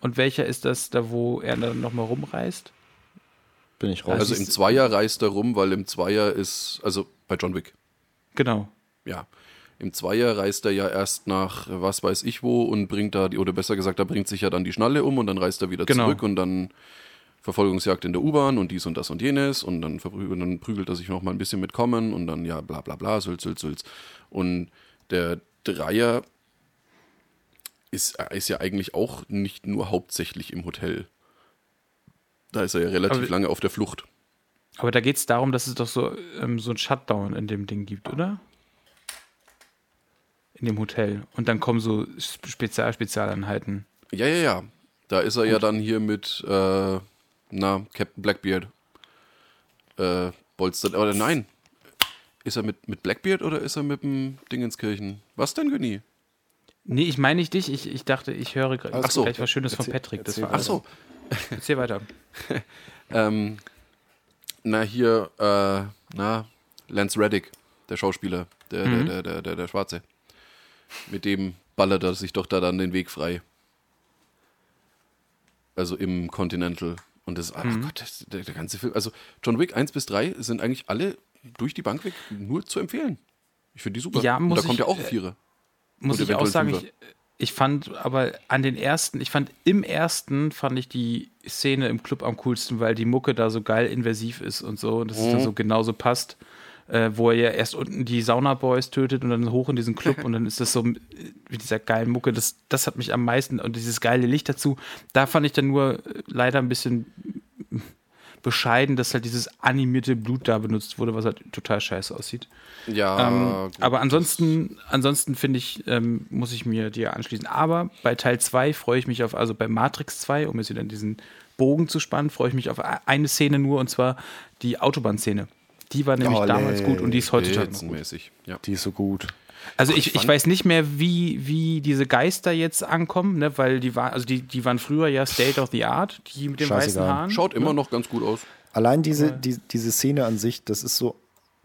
Und welcher ist das, da wo er dann nochmal rumreist? Bin ich raus. Also im Zweier reist er rum, weil im Zweier ist, also bei John Wick, Genau. ja. Im Zweier reist er ja erst nach was weiß ich wo und bringt da, die, oder besser gesagt, da bringt sich ja dann die Schnalle um und dann reist er wieder Genau. zurück und dann Verfolgungsjagd in der U-Bahn und dies und das und jenes und dann, und dann prügelt er sich noch mal ein bisschen mit Kommen und dann ja bla bla bla, sülz, sülz, sülz. Und der Dreier ist, ist ja eigentlich auch nicht nur hauptsächlich im Hotel. Da ist er ja relativ Aber- lange auf der Flucht. Aber da geht es darum, dass es doch so, ähm, so ein Shutdown in dem Ding gibt, oder? In dem Hotel. Und dann kommen so Spezial Spezialeinheiten. Ja, ja, ja. Da ist er ja dann hier mit, äh, na, Captain Blackbeard. Äh, Bolster, oder nein. Ist er mit, mit Blackbeard oder ist er mit dem Dingenskirchen? Was denn, Günni? Nee, ich meine nicht dich. Ich, ich dachte, ich höre gra- Ach so. gleich was Schönes von Erzähl- Patrick. Das war Ach so. Erzähl weiter. Ähm, na, hier, äh, na, Lance Reddick, der Schauspieler, der, Mhm. der, der, der, der, der Schwarze. Mit dem ballert er sich doch da dann den Weg frei. Also im Continental. Und das, ach Mhm. Gott, das, der, der ganze Film. Also John Wick 1 bis 3 sind eigentlich alle durch die Bank weg nur zu empfehlen. Ich finde die super. Ja, Und muss da kommt ich, ja auch ein äh, Vierer. Muss Und ich auch sagen, ich, ich fand aber an den ersten, ich fand im ersten fand ich die Szene im Club am coolsten, weil die Mucke da so geil invasiv ist und so und das ist dann Mhm. so genauso passt, äh, wo er ja erst unten die Sauna-Boys tötet und dann hoch in diesen Club und dann ist das so mit dieser geilen Mucke, das, das hat mich am meisten und dieses geile Licht dazu, da fand ich dann nur äh, leider ein bisschen bescheiden, dass halt dieses animierte Blut da benutzt wurde, was halt total scheiße aussieht. Ja, Ähm, aber ansonsten, ansonsten finde ich, ähm, muss ich mir dir anschließen. Aber bei Teil 2 freue ich mich auf, also bei Matrix 2, um jetzt wieder diesen Bogen zu spannen, freue ich mich auf eine Szene nur und zwar die Autobahnszene. Die war nämlich Olé. damals gut und die ist heutzutage noch gut. Ja. Die ist so gut. Also ich ich, weiß nicht mehr, wie, wie diese Geister jetzt ankommen, ne, weil die waren, also die, die waren früher ja State of the Art, die mit den weißen Scheißegal. Haaren. Schaut immer noch ganz gut aus. Allein diese, die, diese Szene an sich, das ist so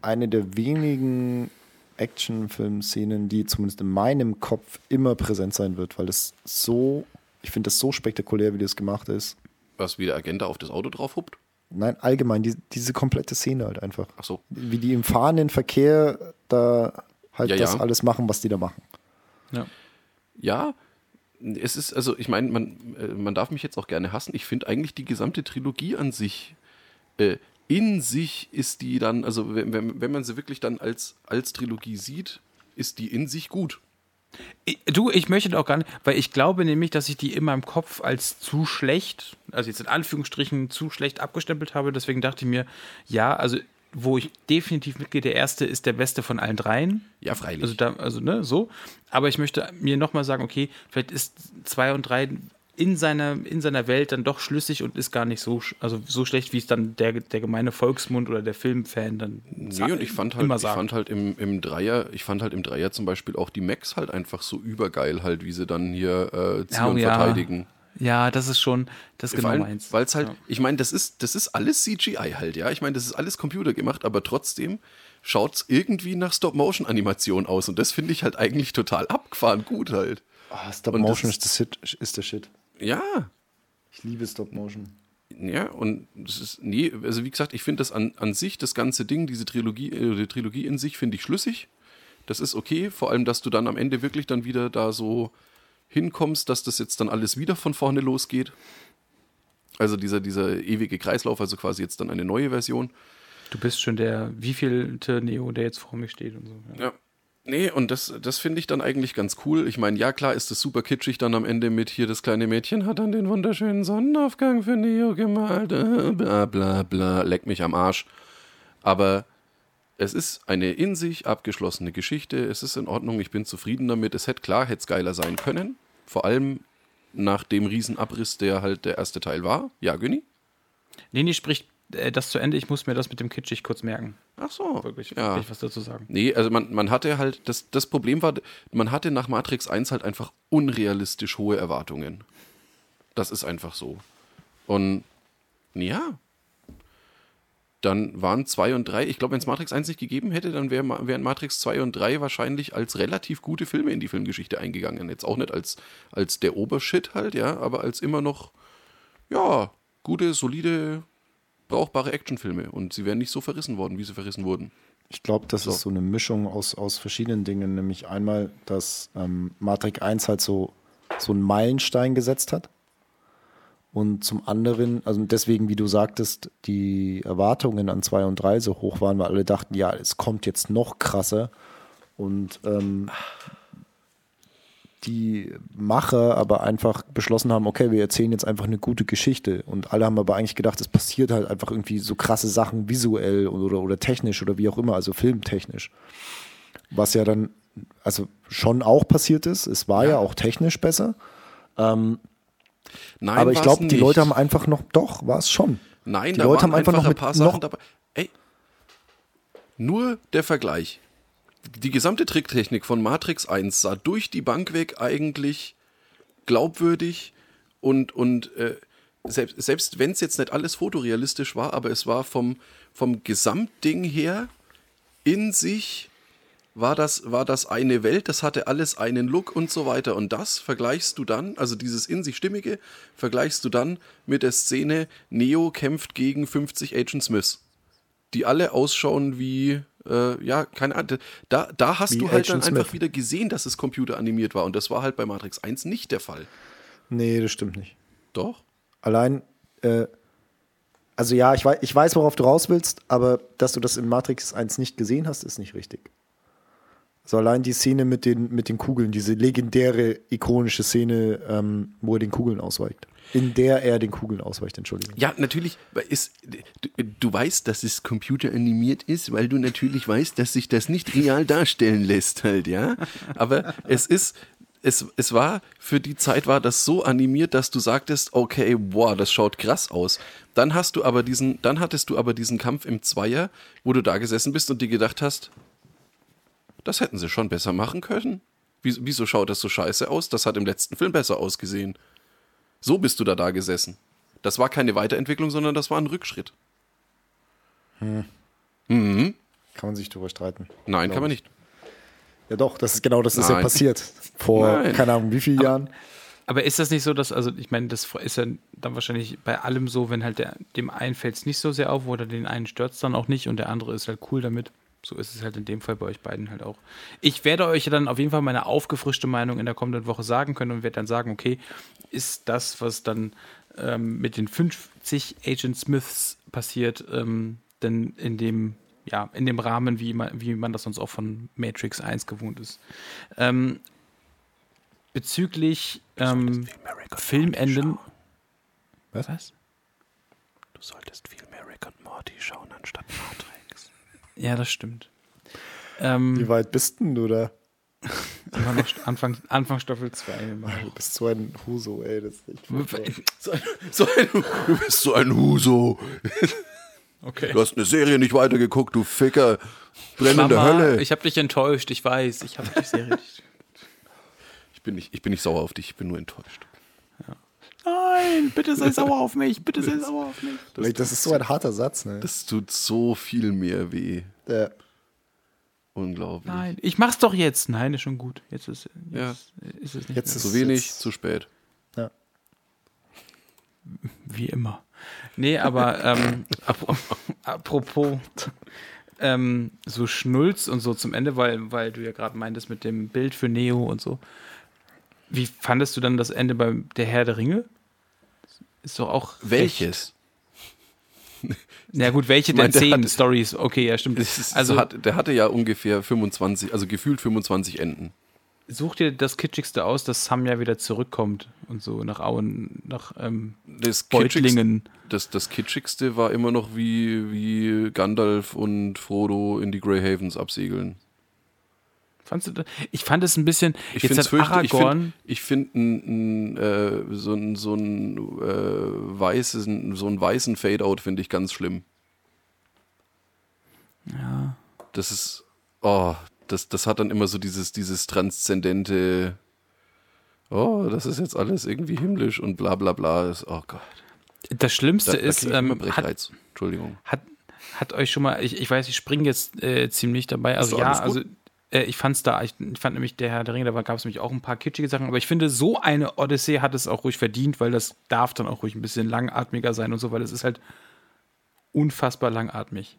eine der wenigen Actionfilm-Szenen, die zumindest in meinem Kopf immer präsent sein wird, weil das so, ich finde das so spektakulär, wie das gemacht ist. Was wie der Agent auf das Auto drauf huppt. Nein, allgemein, die, diese komplette Szene halt einfach. Ach so. Wie die im fahrenden Verkehr da halt Ja, das ja. alles machen, was die da machen. Ja. Ja, es ist, also ich meine, man, äh, man darf mich jetzt auch gerne hassen. Ich finde eigentlich die gesamte Trilogie an sich, äh, in sich ist die dann, also wenn, wenn, wenn man sie wirklich dann als, als Trilogie sieht, ist die in sich gut. Du, ich möchte da auch gar nicht, weil ich glaube nämlich, dass ich die in meinem Kopf als zu schlecht, also jetzt in Anführungsstrichen zu schlecht abgestempelt habe. Deswegen dachte ich mir, ja, also wo ich definitiv mitgehe, der erste ist der beste von allen dreien. Ja, freilich. Also, da, also ne, so. Aber ich möchte mir nochmal sagen, okay, vielleicht ist zwei und drei in seiner, in seiner Welt dann doch schlüssig und ist gar nicht so, also so schlecht, wie es dann der, der gemeine Volksmund oder der Filmfan dann Nee, und ich fand halt, ich sagt. fand halt im, im Dreier, ich fand halt im Dreier zum Beispiel auch die Macs halt einfach so übergeil halt, wie sie dann hier äh, ziehen Ja, und ja. verteidigen. Ja, das ist schon, das ist genau Weil meins. es halt, Ja. ich meine, das ist, das ist alles CGI halt, ja. Ich meine, das ist alles computergemacht, aber trotzdem schaut es irgendwie nach Stop-Motion-Animation aus. Und das finde ich halt eigentlich total abgefahren gut halt. Ah, Stop Und das Motion ist- ist der Shit. Ja, Ich liebe Stop Motion. ja, und das ist, nee, also wie gesagt, ich finde das an, an sich, das ganze Ding, diese Trilogie, äh, die Trilogie in sich, finde ich schlüssig. Das ist okay, vor allem, dass du dann am Ende wirklich dann wieder da so hinkommst, dass das jetzt dann alles wieder von vorne losgeht. Also dieser, dieser ewige Kreislauf, also quasi jetzt dann eine neue Version. Du bist schon der wievielte Neo, der jetzt vor mir steht und so. Ja. Ja. Nee, und das, das finde ich dann eigentlich ganz cool. Ich meine, ja, klar ist es super kitschig dann am Ende mit hier, das kleine Mädchen hat dann den wunderschönen Sonnenaufgang für Neo gemalt. äh, Bla bla bla, leck mich am Arsch. Aber es ist eine in sich abgeschlossene Geschichte. Es ist in Ordnung, ich bin zufrieden damit. Es hätte klar, hätte es geiler sein können. Vor allem nach dem Riesenabriss, der halt der erste Teil war. Ja, Günni? Nee, nee, sprich äh, das zu Ende. Ich muss mir das mit dem Kitschig kurz merken. Ach so. Wirklich, ja. ich was dazu sagen. Nee, also man, man hatte halt, das, das Problem war, man hatte nach Matrix 1 halt einfach unrealistisch hohe Erwartungen. Das ist einfach so. Und ja, dann waren 2 und 3, ich glaube, wenn es Matrix 1 nicht gegeben hätte, dann wär, wären Matrix 2 und 3 wahrscheinlich als relativ gute Filme in die Filmgeschichte eingegangen. Jetzt auch nicht als, als der Obershit halt, ja, aber als immer noch, ja, gute, solide, brauchbare Actionfilme. Und sie wären nicht so verrissen worden, wie sie verrissen wurden. Ich glaube, das So. ist so eine Mischung aus, aus verschiedenen Dingen. Nämlich einmal, dass ähm, Matrix 1 halt so, so einen Meilenstein gesetzt hat. Und zum anderen, also deswegen, wie du sagtest, die Erwartungen an 2 und 3 so hoch waren, weil alle dachten, ja, es kommt jetzt noch krasser. Und ähm, die Macher aber einfach beschlossen haben, okay, wir erzählen jetzt einfach eine gute Geschichte. Und alle haben aber eigentlich gedacht, es passiert halt einfach irgendwie so krasse Sachen visuell oder, oder technisch oder wie auch immer, also filmtechnisch. Was ja dann, also schon auch passiert ist. Es war ja, auch technisch besser. Nein, aber ich glaube, die. Leute haben einfach noch, doch, war es schon. Nein, die da Leute waren haben einfach noch ein mit paar Sachen noch, dabei. Ey, nur der Vergleich. Die gesamte Tricktechnik von Matrix 1 sah durch die Bank weg eigentlich glaubwürdig und, und äh, selbst, selbst wenn es jetzt nicht alles fotorealistisch war, aber es war vom, vom Gesamtding her in sich war das, war das eine Welt, das hatte alles einen Look und so weiter. Und das vergleichst du dann, also dieses in sich Stimmige, vergleichst du dann mit der Szene, Neo kämpft gegen 50 Agent Smiths, die alle ausschauen wie, äh, ja, keine Ahnung. Da, da hast Wie du halt Agent dann einfach Smith. wieder gesehen, dass es computeranimiert war. Und das war halt bei Matrix 1 nicht der Fall. Nee, das stimmt nicht. Doch? Allein, äh, also ja, ich weiß, ich weiß, worauf du raus willst, aber dass du das in Matrix 1 nicht gesehen hast, ist nicht richtig. Also allein die Szene mit den, mit den Kugeln, diese legendäre, ikonische Szene, ähm, wo er den Kugeln ausweicht. In der er den Kugeln ausweicht, Entschuldigung. Ja, natürlich ist, du, du weißt, dass es computeranimiert ist, weil du natürlich weißt, dass sich das nicht real darstellen lässt halt, ja. Aber es ist, es, es war, für die Zeit war das so animiert, dass du sagtest, okay, boah, das schaut krass aus. Dann hast du aber diesen, dann hattest du aber diesen Kampf im Zweier, wo du da gesessen bist und dir gedacht hast, das hätten sie schon besser machen können. Wieso, wieso schaut das so scheiße aus? Das hat im letzten Film besser ausgesehen. So bist du da da gesessen. Das war keine Weiterentwicklung, sondern das war ein Rückschritt. Kann man sich drüber streiten. Nein, kann man ich. nicht. Ja doch, das ist genau das ist ja Nein. passiert. Vor, Nein. keine Ahnung, wie vielen Jahren. Aber ist das nicht so, dass, also ich meine, das ist ja dann wahrscheinlich bei allem so, wenn halt der, dem einen fällt es nicht so sehr auf oder den einen stört es dann auch nicht und der andere ist halt cool damit. So ist es halt in dem Fall bei euch beiden halt auch. Ich werde euch ja dann auf jeden Fall meine aufgefrischte Meinung in der kommenden Woche sagen können und werde dann sagen, okay, ist das, was dann ähm, mit den 50 Agent Smiths passiert, ähm, denn in dem, ja, in dem Rahmen, wie man, wie man das sonst auch von Matrix 1 gewohnt ist. Ähm, bezüglich ähm, Filmenden. Was? Was? Du solltest viel mehr Rick und Morty schauen anstatt Matrix. Ja, das stimmt. Ähm, Wie weit bist denn du da? immer noch Anfang, Anfang Staffel 2. Du bist so ein Huso, ey. Das ist echt. So ein, so ein, du bist so ein Huso. Okay. Du hast eine Serie nicht weitergeguckt, du Ficker. Brennende Mama, Hölle. ich habe dich enttäuscht, ich weiß. Ich habe dich sehr richtig. Ich bin, nicht, ich bin nicht sauer auf dich, ich bin nur enttäuscht. Nein, bitte sei sauer auf mich, bitte sei sauer auf mich. Das, das ist so ein harter Satz, ne? Das tut so viel mehr weh. Ja. Unglaublich. Nein, ich mach's doch jetzt. Nein, ist schon gut. Jetzt ist, jetzt Ja. ist es nicht Jetzt mehr. ist- Zu wenig, jetzt- zu spät. ja. Wie immer. Nee, aber ähm, apro- apropos ähm, so Schnulz und so zum Ende, weil, weil du ja gerade meintest mit dem Bild für Neo und so. Wie fandest du dann das Ende bei Der Herr der Ringe? Ist doch auch. Welches? Na gut, welche Ich mein, denn der zehn Stories? Okay, ja, stimmt. Ist, also hat, der hatte ja ungefähr 25, also gefühlt 25 Enden. such dir das Kitschigste aus, dass Sam ja wieder zurückkommt und so nach Auen, nach ähm, Das Kitschigste, Beutlingen. das, das Kitschigste war immer noch, wie, wie Gandalf und Frodo in die Grey Havens absegeln. Fandst du? Ich fand es ein bisschen. Ich jetzt finde hat fürchterlich. Ich Aragorn. finde find äh, so ein, so ein äh, weißen, so einen weißen Fade-Out finde ich ganz schlimm. ja. Das ist, oh, das, das hat dann immer so dieses, dieses transzendente, oh, das ist jetzt alles irgendwie himmlisch und bla bla bla. Das, oh Gott. Das Da, Schlimmste da ist, ich immer ähm, hat. Entschuldigung. hat, hat euch schon mal, ich, ich weiß, ich springe jetzt äh, ziemlich dabei. Also Ist ja, also gut. Äh, ich fand's da, ich, ich fand nämlich der Herr der Ringe, da gab es nämlich auch ein paar kitschige Sachen, aber ich finde, so eine Odyssee hat es auch ruhig verdient, weil das darf dann auch ruhig ein bisschen langatmiger sein und so, weil es ist halt unfassbar langatmig.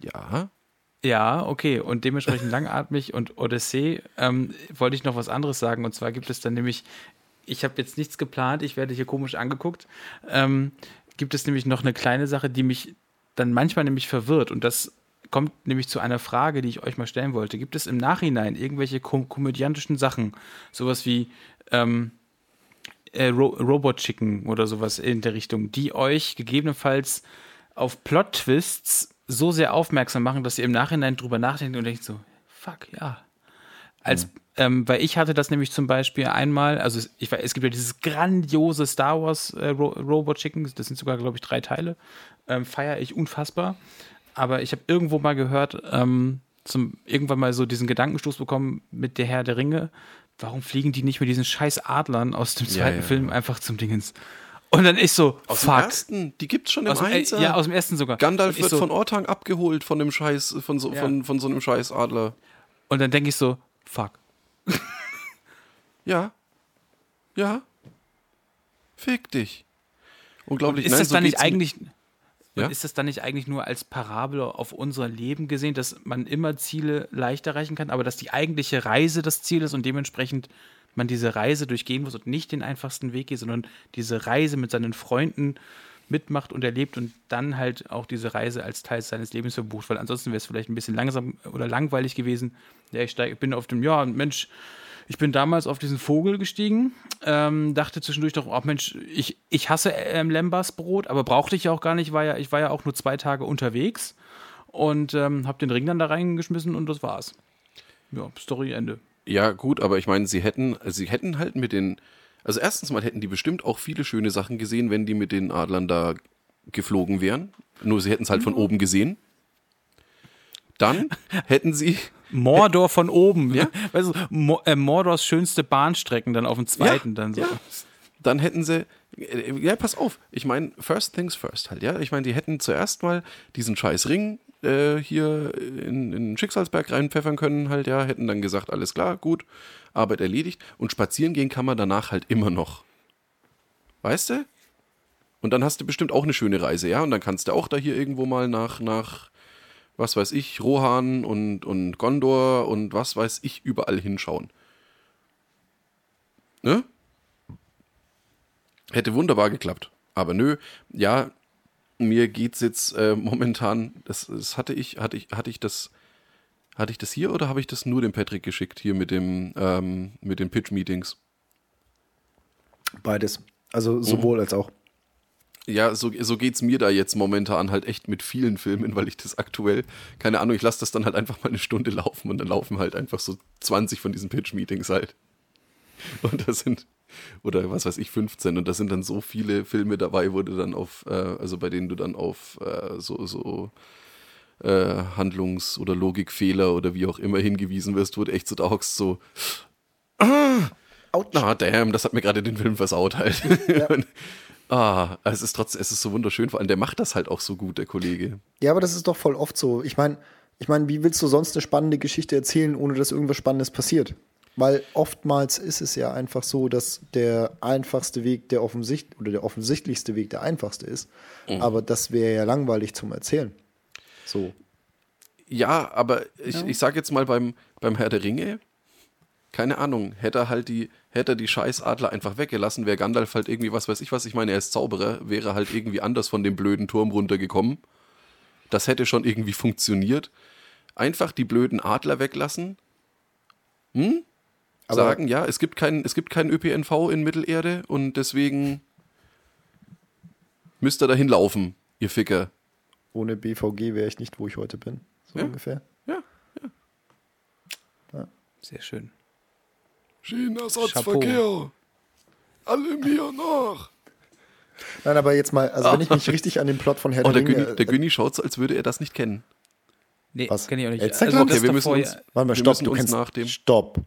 Ja. Ja, okay. Und dementsprechend langatmig und Odyssee ähm, wollte ich noch was anderes sagen. Und zwar gibt es dann nämlich, ich habe jetzt nichts geplant, ich werde hier komisch angeguckt, ähm, gibt es nämlich noch eine kleine Sache, die mich dann manchmal nämlich verwirrt. Und das kommt nämlich zu einer Frage, die ich euch mal stellen wollte. Gibt es im Nachhinein irgendwelche kom komödiantischen Sachen, sowas wie ähm, äh, Ro Robot Chicken oder sowas in der Richtung, die euch gegebenenfalls auf Plot-Twists so sehr aufmerksam machen, dass ihr im Nachhinein drüber nachdenkt und denkt so, fuck, ja. Als, ähm, weil ich hatte das nämlich zum Beispiel einmal, also es- ich, es gibt ja dieses grandiose Star Wars äh, Ro Robot Chicken, das sind sogar, glaube ich, drei Teile, ähm, feiere ich unfassbar. Aber ich habe irgendwo mal gehört, ähm, zum, irgendwann mal so diesen Gedankenstoß bekommen mit der Herr der Ringe, warum fliegen die nicht mit diesen scheiß Adlern aus dem zweiten ja, Film ja. einfach zum Dingens? Und dann ist so, Aus dem fuck. ersten, die gibt's schon im Aus dem, äh, Einser. ja, aus dem ersten sogar. Gandalf Und wird so, von Ortang abgeholt von dem Scheiß, von so, Ja. von, von so einem Scheiß Adler. Und dann denke ich so, fuck. Ja. Ja. Fick dich. Unglaublich. Ist Nein, das so dann nicht geht's Ja? ist das dann nicht eigentlich nur als Parabel auf unser Leben gesehen, dass man immer Ziele leicht erreichen kann, aber dass die eigentliche Reise das Ziel ist und dementsprechend man diese Reise durchgehen muss und nicht den einfachsten Weg geht, sondern diese Reise mit seinen Freunden mitmacht und erlebt und dann halt auch diese Reise als Teil seines Lebens verbucht, weil ansonsten wäre es vielleicht ein bisschen langsam oder langweilig gewesen. Ja, ich steig, bin auf dem, ja, Mensch, Ich bin damals auf diesen Vogel gestiegen, ähm, dachte zwischendurch doch, oh Mensch, ich, ich hasse ähm, Lembas-Brot, aber brauchte ich ja auch gar nicht, war ja, ich war ja auch nur zwei Tage unterwegs und ähm, habe den Ring dann da reingeschmissen und das war's. Ja, Story Ende. Ja, gut, aber ich meine, sie hätten, sie hätten halt mit den, also erstens mal hätten die bestimmt auch viele schöne Sachen gesehen, wenn die mit den Adlern da geflogen wären. Nur sie hätten es halt von oben gesehen. Dann hätten sie, Mordor von oben, Ja. Weißt du, Mo äh, Mordors schönste Bahnstrecken dann auf dem zweiten dann so. ja, dann hätten sie, äh, ja, pass auf, ich meine, first things first halt, ja. Ich meine, die hätten zuerst mal diesen scheiß Ring äh, hier in, in Schicksalsberg reinpfeffern können halt, ja, hätten dann gesagt, alles klar, gut, Arbeit erledigt und spazieren gehen kann man danach halt immer noch. Weißt du? Und dann hast du bestimmt auch eine schöne Reise, ja, und dann kannst du auch da hier irgendwo mal nach, nach, was weiß ich, Rohan und, und Gondor und was weiß ich, überall hinschauen. Ne? Hätte wunderbar geklappt. Aber nö, ja, mir geht's jetzt äh, momentan, das, das hatte ich, hatte ich, hatte ich das, hatte ich das hier oder habe ich das nur dem Patrick geschickt, hier mit dem, ähm, mit den Pitch-Meetings? Beides. Also sowohl als auch. Ja, so, so geht's mir da jetzt momentan halt echt mit vielen Filmen, weil ich das aktuell, keine Ahnung, ich lasse das dann halt einfach mal eine Stunde laufen und dann laufen halt einfach so 20 von diesen Pitch-Meetings halt. Und das sind, oder was weiß ich, 15. Und da sind dann so viele Filme dabei, wo du dann auf, äh, also bei denen du dann auf äh, so, so äh, Handlungs- oder Logikfehler oder wie auch immer hingewiesen wirst, wo du echt so da hockst, so, ah, damn, das hat mir gerade den Film versaut halt. Und, ah, es ist trotzdem, es ist so wunderschön, vor allem der macht das halt auch so gut, der Kollege. Ja, aber das ist doch voll oft so. Ich meine, ich meine, wie willst du sonst eine spannende Geschichte erzählen, ohne dass irgendwas Spannendes passiert? Weil oftmals ist es ja einfach so, dass der einfachste Weg der offensicht oder der offensichtlichste Weg der einfachste ist. Aber das wäre ja langweilig zum Erzählen. So. Ja, aber ich, ich sag jetzt mal beim, beim Herr der Ringe, keine Ahnung, hätte er halt die, hätte er die Scheißadler einfach weggelassen, wäre Gandalf halt irgendwie, was weiß ich was, ich meine, er ist Zauberer, wäre halt irgendwie anders von dem blöden Turm runtergekommen. Das hätte schon irgendwie funktioniert. Einfach die blöden Adler weglassen. Hm? Aber- Sagen, ja, es gibt keinen, es gibt keinen ÖPNV in Mittelerde und deswegen müsst ihr dahin laufen, ihr Ficker. Ohne BVG wäre ich nicht, wo ich heute bin. So Ja. ungefähr. Ja. Sehr schön. Schienenersatzverkehr. Alle mir nach. Nein, aber jetzt mal, also wenn ich mich richtig an den Plot von Herr Oh, der Ringe. Günni, der Günni schaut so, als würde er das nicht kennen. Nee, Was? kenne ich auch nicht. Elsterglanz? Also, Okay, wir müssen uns, ja- Warte mal, wir stopp, müssen du uns kennst, nach dem. stopp.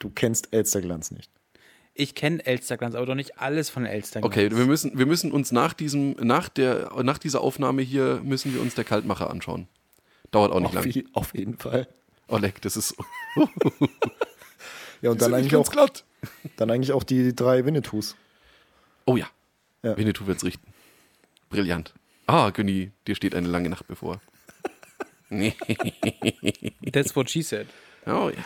Du kennst Elsterglanz nicht. Ich kenne Elsterglanz, aber doch nicht alles von Elsterglanz. Okay, wir müssen, wir müssen uns nach diesem, nach der, nach dieser Aufnahme hier müssen wir uns der Kaltmacher anschauen. Dauert auch nicht Auf, lange. auf jeden Fall. Oh, leck, das ist. Ja, und dann eigentlich, auch, glatt. dann eigentlich auch die drei Winnetous. Oh ja. Ja. Winnetou wird's richten. Brillant. Ah, Günni, dir steht eine lange Nacht bevor. That's what she said. Oh ja.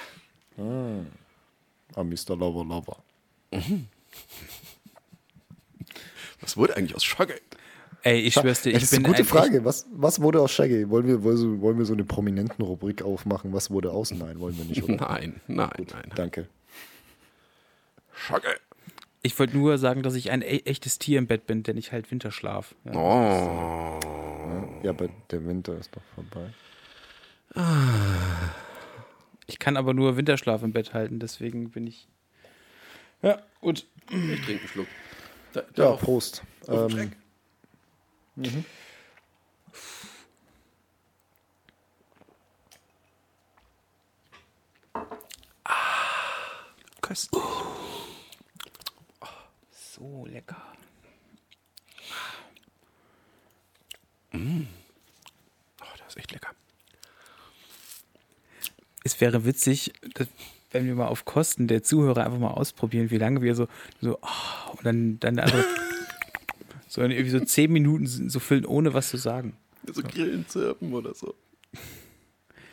Ah, Mr. Lover Lover. Was wurde eigentlich aus Schogge? Ey, ich schwör's dir, ich das ist bin eine gute Frage. Was, was wurde aus Shaggy? Wollen wir, wollen, wir, so eine prominenten Rubrik aufmachen? Was wurde aus? Nein, wollen wir nicht, oder? Nein, nein, nein. Danke. Schogge. Ich, wollte nur sagen, dass ich ein e echtes Tier im Bett bin, denn ich halt Winterschlaf. Ja. Oh. Ja, aber der Winter ist doch vorbei. Ich kann aber nur Winterschlaf im Bett halten, deswegen bin ich. Ja, gut. Ich trinke einen Schluck. Da, Ja, darauf. Prost. auf den Ähm, Schreck. Köstlich. So lecker. Oh, das ist echt lecker. Es wäre witzig, wenn wir mal auf Kosten der Zuhörer einfach mal ausprobieren, wie lange wir so, so ah, und dann, dann also, so in irgendwie so zehn Minuten so füllen, ohne was zu sagen. So Grillen zirpen oder so.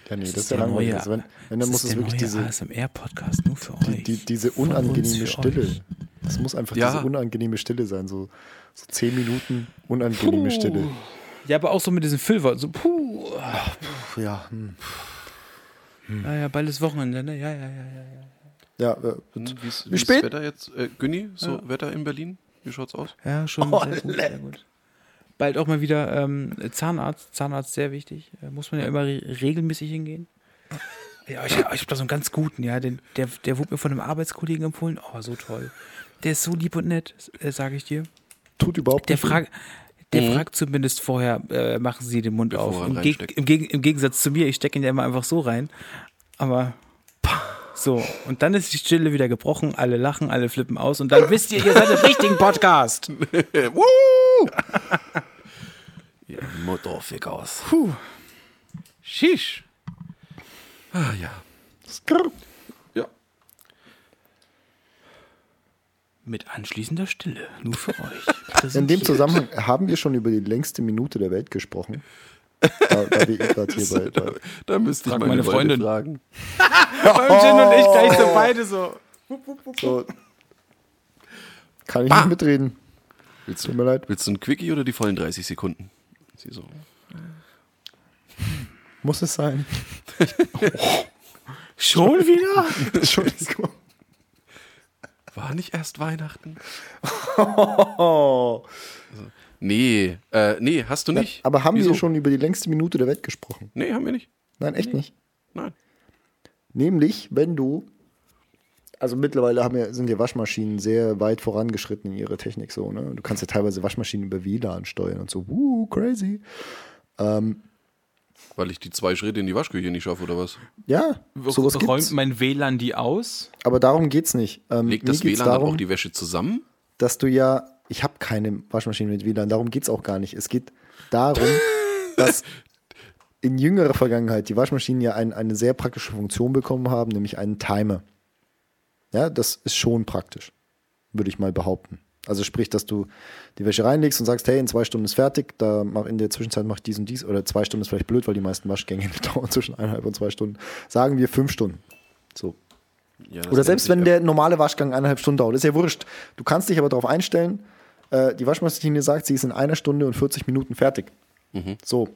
ja, nee, das, ist ist ja der langweilig. neue- Also wenn, wenn, dann Das muss ist es wirklich diese, ASMR-Podcast nur für die, euch. die, diese unangenehme Stille. euch. Das muss einfach Ja. diese unangenehme Stille sein. So, so zehn Minuten unangenehme Stille. Ja, aber auch so mit diesen Füllworten, so puh. Ja, hm. Ja, ja, bald ist Wochenende, ne? Ja, ja, ja, ja, ja. Ja, äh, Hm, Wie Wie spät? das Wetter jetzt? Äh, Günni, so Wetter in Berlin? Wie schaut's aus? Ja, schon sehr gut, sehr gut. Bald auch mal wieder ähm, Zahnarzt. Zahnarzt sehr wichtig. Äh, muss man ja immer re regelmäßig hingehen. Ja, ich, ich habe da so einen ganz guten, ja. Den, der, der wurde mir von einem Arbeitskollegen empfohlen. Oh, so toll. Der ist so lieb und nett, äh, sage ich dir. tut überhaupt Der nicht weh. fragt. Der fragt zumindest vorher, äh, machen Sie den Mund Bevor auf. Im, Geg im, Geg Im Gegensatz zu mir, ich stecke ihn ja immer einfach so rein. Aber so, und dann ist die Stille wieder gebrochen, alle lachen, alle flippen aus und dann wisst ihr, ihr seid im richtigen Podcast. Woo! ja, Motorfickers. Puh. Shish. Ah ja. Skrr. Ja. Mit anschließender Stille, nur für euch. In dem Zusammenhang haben wir schon über die längste Minute der Welt gesprochen. Da, da wir eh gerade hier bei, bei Da müsste ich meine, meine Freundin Freundin. fragen. Beim Gin und ich gleich so beide so. so. Kann ich Ah. nicht mitreden. Willst Tut du, mir leid. willst du ein Quickie oder die vollen 30 Sekunden? Sie so. Muss es sein? Schon wieder? Entschuldigung. War nicht erst Weihnachten? Oh. Nee, äh, nee, hast du nicht. Aber haben Wieso? wir schon über die längste Minute der Welt gesprochen? Nee, haben wir nicht. Nein, echt nicht. Nein. Nämlich, wenn du, also mittlerweile haben ja, sind ja Waschmaschinen sehr weit vorangeschritten in ihrer Technik so, ne? Du kannst ja teilweise Waschmaschinen über WLAN steuern und so, wuh, crazy. Weil ich die zwei Schritte in die Waschküche nicht schaffe, oder was? Ja, sowas Räumt gibt's. mein WLAN die aus? Aber darum geht's nicht. Ähm, Legt das WLAN dann darum, auch die Wäsche zusammen? Dass du ja, ich habe keine Waschmaschine mit WLAN, darum geht's auch gar nicht. Es geht darum, dass in jüngerer Vergangenheit die Waschmaschinen ja ein, eine sehr praktische Funktion bekommen haben, nämlich einen Timer. Ja, das ist schon praktisch, würde ich mal behaupten. Also sprich, dass du die Wäsche reinlegst und sagst, hey, in zwei Stunden ist fertig, da mach in der Zwischenzeit mach ich dies und dies, oder zwei Stunden ist vielleicht blöd, weil die meisten Waschgänge dauern zwischen eineinhalb und zwei Stunden. Sagen wir fünf Stunden. So, Ja, oder selbst wenn der normale Waschgang eineinhalb Stunden dauert, ist ja wurscht. Du kannst dich aber darauf einstellen, äh, die Waschmaschine sagt, sie ist in einer Stunde und 40 Minuten fertig. Mhm. So.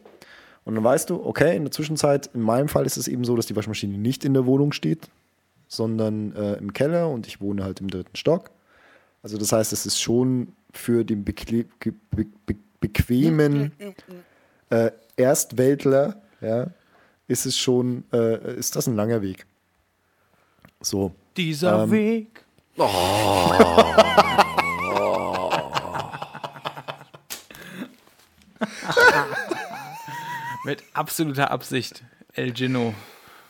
Und dann weißt du, okay, in der Zwischenzeit, in meinem Fall ist es eben so, dass die Waschmaschine nicht in der Wohnung steht, sondern äh, im Keller und ich wohne halt im dritten Stock. Also das heißt, es ist schon für den bekle be be bequemen äh, Erstweltler, ja, ist es schon, äh, ist das ein langer Weg. So. Dieser Ähm, Weg. Mit absoluter Absicht, El Gino.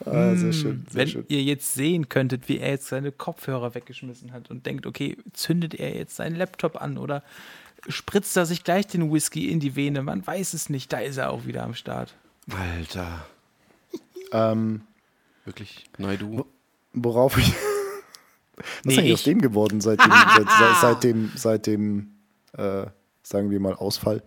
Ah, sehr schön, sehr Wenn schön. ihr jetzt sehen könntet, wie er jetzt seine Kopfhörer weggeschmissen hat und denkt, okay, zündet er jetzt seinen Laptop an oder spritzt er sich gleich den Whisky in die Vene? Man weiß es nicht, da ist er auch wieder am Start. Alter. Ähm, Wirklich? Naidu? Worauf ich. Was Nee, ist eigentlich ich- aus dem geworden seit dem, seit, seit, dem, seit dem äh, sagen wir mal, Ausfall?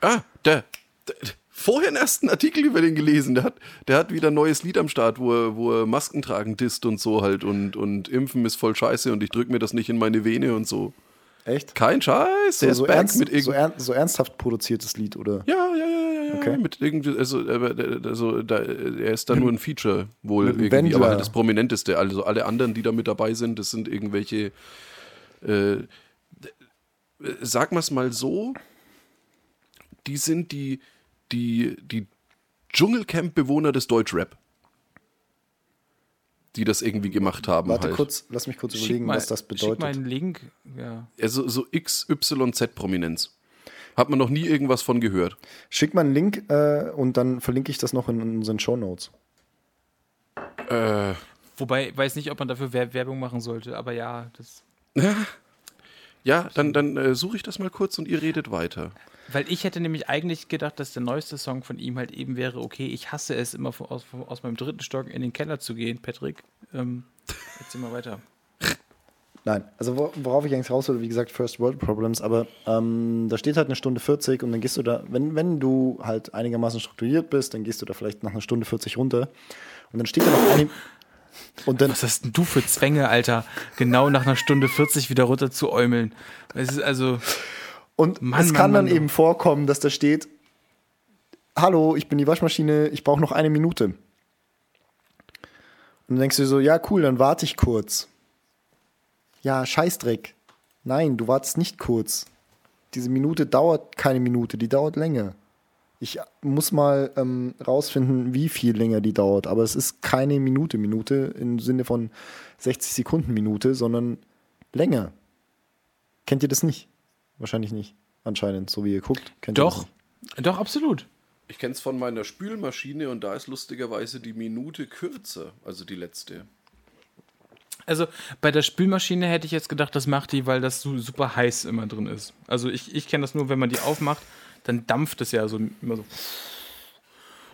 Ah, der, der vorher einen ersten Artikel über den gelesen. Der hat, der hat wieder ein neues Lied am Start, wo er, wo er Masken tragen disst und so halt und, und Impfen ist voll scheiße und ich drück mir das nicht in meine Vene und so. Echt? Kein Scheiß, der So, ist so, ernst, so, irgendwie. ern, so ernsthaft produziertes Lied, oder? Ja, ja, ja, ja, ja. Okay. Mit irgendwie, also, aber, äh, also da, er ist da nur ein Feature wohl irgendwie, Wendler. aber halt das Prominenteste. Also alle anderen, die da mit dabei sind, das sind irgendwelche, äh, äh, sag mal's mal so, die sind die, die, die Dschungelcamp-Bewohner des Deutschrap. Die das irgendwie gemacht haben. Warte halt. kurz, lass mich kurz überlegen, mal- was das Schick mal bedeutet. einen Link. Ja. Also so XYZ-Prominenz. Hat man noch nie irgendwas von gehört. Schick mal einen Link äh, und dann verlinke ich das noch in unseren Show Notes. Äh, Wobei, ich weiß nicht, ob man dafür Wer- Werbung machen sollte, aber ja, das. ja, dann, dann äh, suche ich das mal kurz und ihr redet weiter. Weil ich hätte nämlich eigentlich gedacht, dass der neueste Song von ihm halt eben wäre, okay, ich hasse es immer von, aus, von, aus meinem dritten Stock in den Keller zu gehen, Patrick. Ähm, erzähl mal weiter. Nein, also wor- worauf ich eigentlich raus will, wie gesagt, First World Problems, aber ähm, da steht halt eine Stunde 40 und dann gehst du da, wenn, wenn du halt einigermaßen strukturiert bist, dann gehst du da vielleicht nach einer Stunde 40 runter und dann steht da noch eine und dann, Was hast denn du für Zwänge, Alter? Genau nach einer Stunde 40 wieder runter zu äumeln. Es ist also. Und Mann, es kann Mann, dann Mann, eben vorkommen, dass da steht, hallo, ich bin die Waschmaschine, ich brauche noch eine Minute. Und dann denkst du so, ja, cool, dann warte ich kurz. Ja, Scheißdreck. Nein, du wartest nicht kurz. Diese Minute dauert keine Minute, die dauert länger. Ich muss mal ähm, rausfinden, wie viel länger die dauert, aber es ist keine Minute, Minute im Sinne von 60 Sekunden Minute, sondern länger. Kennt ihr das nicht? Wahrscheinlich nicht. Anscheinend, so wie ihr guckt. Kennt ihr Doch, nicht. doch, absolut. Ich kenne es von meiner Spülmaschine und da ist lustigerweise die Minute kürzer, also die letzte. Also bei der Spülmaschine hätte ich jetzt gedacht, das macht die, weil das so super heiß immer drin ist. Also ich, ich kenne das nur, wenn man die aufmacht, dann dampft es ja so immer so.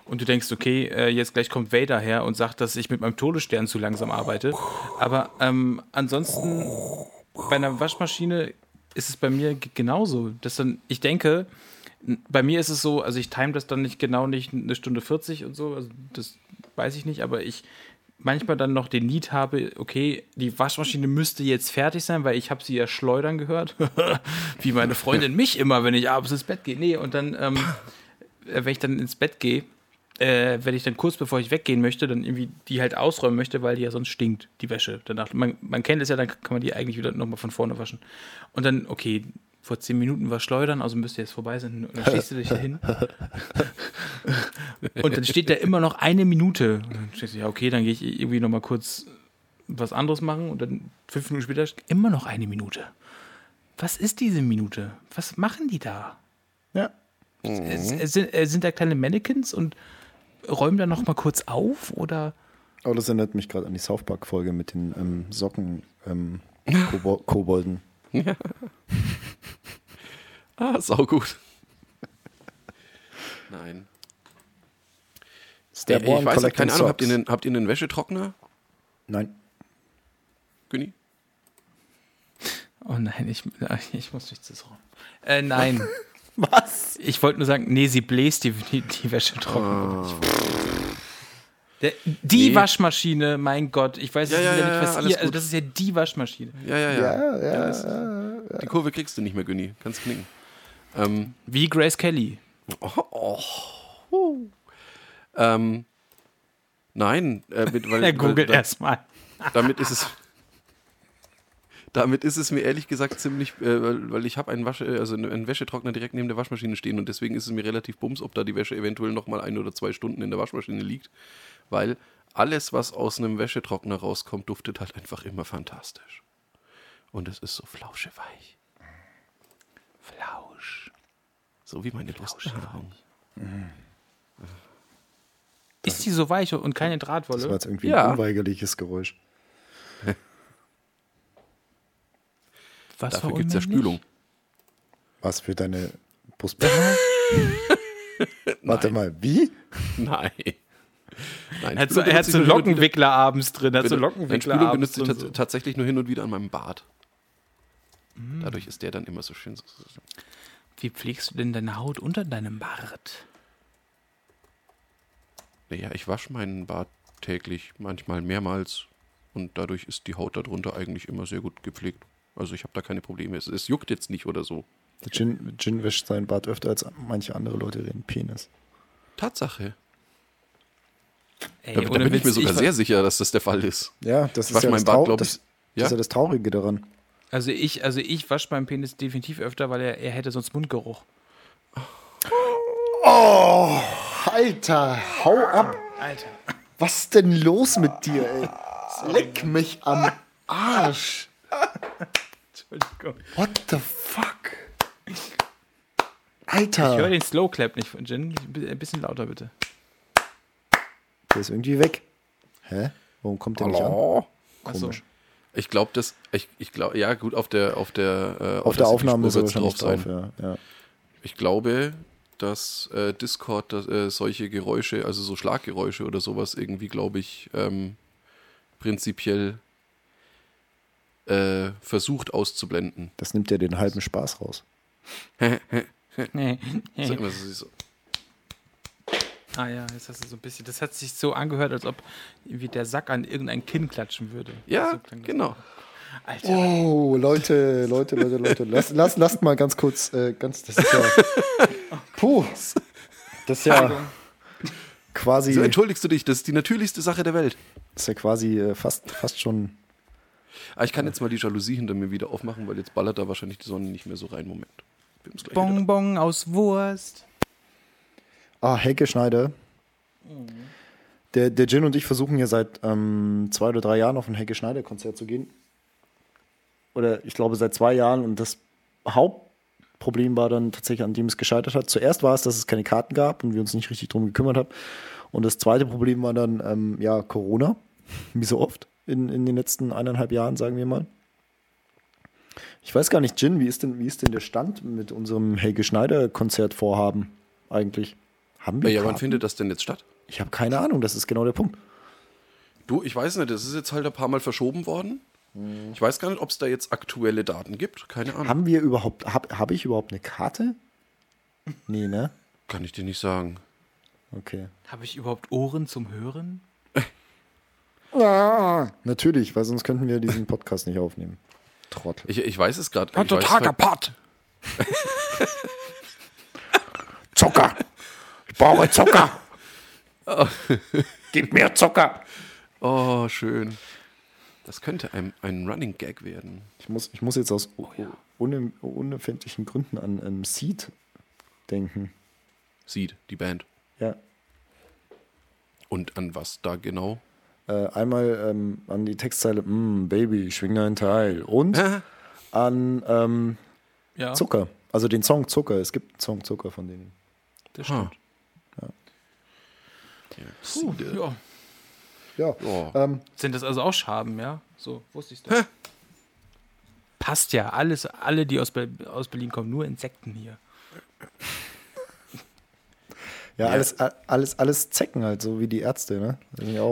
Und du denkst, okay, äh, jetzt gleich kommt Vader her und sagt, dass ich mit meinem Todesstern zu langsam arbeite. Aber ähm, ansonsten bei einer Waschmaschine ist es bei mir genauso. Dass dann, ich denke, bei mir ist es so, also ich time das dann nicht genau nicht eine Stunde 40 und so, also das weiß ich nicht, aber ich manchmal dann noch den Need habe, okay, die Waschmaschine müsste jetzt fertig sein, weil ich habe sie ja schleudern gehört, wie meine Freundin mich immer, wenn ich abends ins Bett gehe. Nee, und dann, ähm, äh, wenn ich dann ins Bett gehe, äh, wenn ich dann kurz bevor ich weggehen möchte, dann irgendwie die halt ausräumen möchte, weil die ja sonst stinkt, die Wäsche. Danach, man, man kennt es ja, dann kann man die eigentlich wieder nochmal von vorne waschen. Und dann, okay, vor zehn Minuten war Schleudern, also müsste jetzt vorbei sein. Und dann stehst du dich da hin. Und dann steht da immer noch eine Minute. Und dann stehst du, ja, okay, dann gehe ich irgendwie nochmal kurz was anderes machen und dann fünf Minuten später immer noch eine Minute. Was ist diese Minute? Was machen die da? Ja. Es- es Sind, äh, sind da kleine Mannequins und räumen da noch mal kurz auf oder Aber das erinnert mich gerade an die South Park-Folge mit den ähm, Socken ähm, Kobo Kobolden. Ah, saugut. Nein. Step ich weiß collecting keine Ahnung, habt ihr, socks. einen, habt ihr einen Wäschetrockner, Nein. Günni? Oh nein, ich, ich muss nicht das räumen. Äh, nein. Was? Ich wollte nur sagen, nee, sie bläst die, die, die Wäsche trocken. Der, die Nee. Waschmaschine, mein Gott, ich weiß Ja, ja, ja, nicht, was alles ihr, also das ist ja die Waschmaschine. Ja, ja, ja. Ja, ja, das- Die Kurve kriegst du nicht mehr, Günni. Kannst knicken. Ähm, Wie Grace Kelly. oh, oh. Ähm, nein, äh, mit, weil, Er googelt erstmal. damit ist es damit ist es mir ehrlich gesagt ziemlich, äh, weil, weil ich habe einen Wasche, also einen Wäschetrockner direkt neben der Waschmaschine stehen und deswegen ist es mir relativ bums, ob da die Wäsche eventuell noch mal ein oder zwei Stunden in der Waschmaschine liegt, weil alles, was aus einem Wäschetrockner rauskommt, duftet halt einfach immer fantastisch. Und es ist so flauscheweich. Flausch. So wie meine Brustbehaarung. Ist die so weich und keine Das war Drahtwolle? jetzt irgendwie Ja. ein unweigerliches Geräusch. Was Dafür für gibt es ja? Spülung. Was für deine Brustbehaarung? Warte mal, wie? Nein. Nein, Er hat so, er hat so Lockenwickler abends drin. Er hat so Lockenwickler Spülung abends benutze ich So. tatsächlich nur hin und wieder an meinem Bart. Dadurch ist der dann immer so schön. Wie pflegst du denn deine Haut unter deinem Bart? Naja, ich wasche meinen Bart täglich, manchmal mehrmals. Und dadurch ist die Haut darunter eigentlich immer sehr gut gepflegt. Also ich habe da keine Probleme. Es, es juckt jetzt nicht oder so. Der Gin, Gin wäscht seinen Bart öfter als manche andere Leute den Penis. Tatsache. Ey, Da, da bin ich mir sogar wa- sehr sicher, dass das der Fall ist. Ja, das Ich ist ja das, Bart, Trau glaub das, ich. das ist ja das Traurige daran. Also ich, also ich wasche meinen Penis definitiv öfter, weil er, er hätte sonst Mundgeruch. Oh, Alter, hau ab. Alter. Was ist denn los mit dir, ey? Leck mich am Arsch. Entschuldigung. What the fuck? Ich Alter. höre den Slow Clap nicht von Jin. Ein bisschen lauter bitte. Der ist irgendwie weg. Hä? Warum kommt der nicht an? Hallo? Achso. Komisch. Ich glaube, das, ich, ich glaube, ja gut, auf der, auf der, äh, Auf der Aufnahme ist er wird's wahrscheinlich drauf, ja. ja. Ich glaube, dass äh, Discord dass, äh, solche Geräusche, also so Schlaggeräusche oder sowas irgendwie, glaube ich, ähm, prinzipiell äh, versucht auszublenden. Das nimmt ja den halben Spaß raus. Nee. Sag mal, so. Ah ja, jetzt hast du so ein bisschen. Das hat sich so angehört, als ob wie der Sack an irgendein Kinn klatschen würde. Ja, so genau. Alter. Oh, Leute, Leute, Leute, Leute. Lass, lass, lasst mal ganz kurz, äh, ganz, das ist ja. Puh. Das ist ja quasi. So entschuldigst du dich, das ist die natürlichste Sache der Welt. Das ist ja quasi äh, fast, fast schon. Ah, ich kann jetzt mal die Jalousie hinter mir wieder aufmachen, weil jetzt ballert da wahrscheinlich die Sonne nicht mehr so rein. Moment. Wieder. Bonbon aus Wurst. Ah, Helge Schneider. Der, der Jin und ich versuchen ja seit ähm, zwei oder drei Jahren auf ein Helge Schneider-Konzert zu gehen. Oder ich glaube seit zwei Jahren. Und das Hauptproblem war dann tatsächlich, an dem es gescheitert hat. Zuerst war es, dass es keine Karten gab und wir uns nicht richtig drum gekümmert haben. Und das zweite Problem war dann, ähm, ja, Corona. Wie so oft in, in den letzten eineinhalb Jahren, sagen wir mal. Ich weiß gar nicht, Jin, wie ist denn, wie ist denn der Stand mit unserem Helge Schneider-Konzertvorhaben eigentlich? Haben wir Ja, wann findet das denn jetzt statt? Ich habe keine Ahnung, das ist genau der Punkt. Du, ich weiß nicht, das ist jetzt halt ein paar Mal verschoben worden. Ich weiß gar nicht, ob es da jetzt aktuelle Daten gibt. Keine Ahnung. Haben wir überhaupt, habe hab ich überhaupt eine Karte? Nee, ne? Kann ich dir nicht sagen. Okay. Habe ich überhaupt Ohren zum Hören? Natürlich, weil sonst könnten wir diesen Podcast nicht aufnehmen. Trottel. Ich, ich weiß es gerade. Ein ich weiß total halt- kaputt. Zucker! Ich brauche Zucker! Gib mir Zucker! Oh, schön. Das könnte ein, ein Running Gag werden. Ich muss, ich muss jetzt aus unem- unerfindlichen Gründen an ähm, Seed denken. Seed, die Band. Ja. Und an was da genau? Äh, einmal ähm, an die Textzeile, mm, Baby, schwing dein Teil. Und an ähm, Ja, Zucker. Also den Song Zucker. Es gibt einen Song Zucker von denen. das stimmt. Puh, ja. Ja. Ja. Ähm, Sind das also auch Schaben, ja? So, wusste ich doch. Passt ja, alles, alle, die aus, Be aus Berlin kommen, nur Insekten hier. Ja, Ja. Alles, alles, alles Zecken halt, so wie die Ärzte, ne?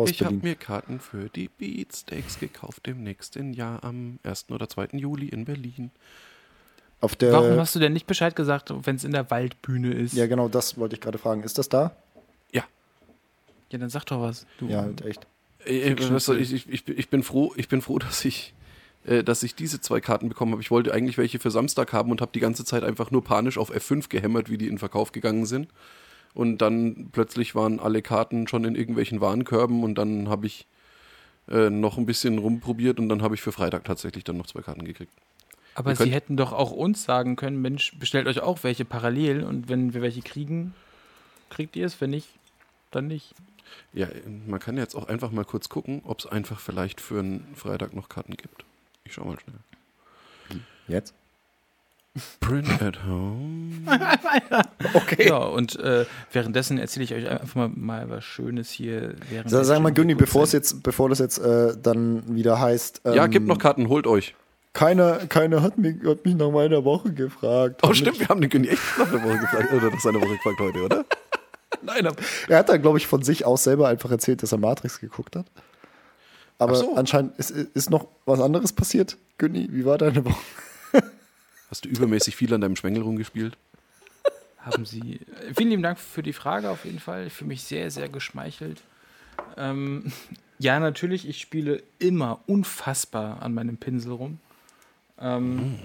Ich habe mir Karten für die Beatsteaks gekauft im nächsten Jahr am 1. oder 2. Juli in Berlin. Auf der, Warum hast du denn nicht Bescheid gesagt, wenn es in der Waldbühne ist? ja, genau, das wollte ich gerade fragen. Ist das da? Ja. Ja, dann sag doch was. Du. Ja, halt echt. Äh, ich, ich, ich, ich bin froh, ich bin froh, dass ich, äh, dass ich diese zwei Karten bekommen habe. Ich wollte eigentlich welche für Samstag haben und habe die ganze Zeit einfach nur panisch auf F5 gehämmert, wie die in Verkauf gegangen sind. Und dann plötzlich waren alle Karten schon in irgendwelchen Warenkörben und dann habe ich äh, noch ein bisschen rumprobiert und dann habe ich für Freitag tatsächlich dann noch zwei Karten gekriegt. Aber sie hätten doch auch uns sagen können, Mensch, bestellt euch auch welche parallel und wenn wir welche kriegen, kriegt ihr es, wenn nicht, dann nicht. Ja, man kann jetzt auch einfach mal kurz gucken, ob es einfach vielleicht für einen Freitag noch Karten gibt. Ich schau mal schnell. Jetzt? Print at home. Okay. Ja, und äh, währenddessen erzähle ich euch einfach mal, mal was Schönes hier. Während Sag, sag mal, Günni, bevor es Geburtstag. jetzt, bevor das jetzt äh, dann wieder heißt. Ähm, Ja, gibt noch Karten, holt euch. Keiner, keiner hat, mich, hat mich nach meiner Woche gefragt. Oh, stimmt, wir haben den Günni echt nach der Woche gefragt. Oder nach seiner Woche gefragt heute, oder? Nein, Er hat dann, glaube ich, von sich aus selber einfach erzählt, dass er Matrix geguckt hat. Aber Ach so. anscheinend ist, ist noch was anderes passiert. Günni, wie war deine Woche? Hast du übermäßig viel an deinem Schwengel rumgespielt? haben Sie. äh, Vielen lieben Dank für die Frage auf jeden Fall. Ich fühle mich sehr, sehr geschmeichelt. Ähm, ja, natürlich, ich spiele immer unfassbar an meinem Pinsel rum. Ähm,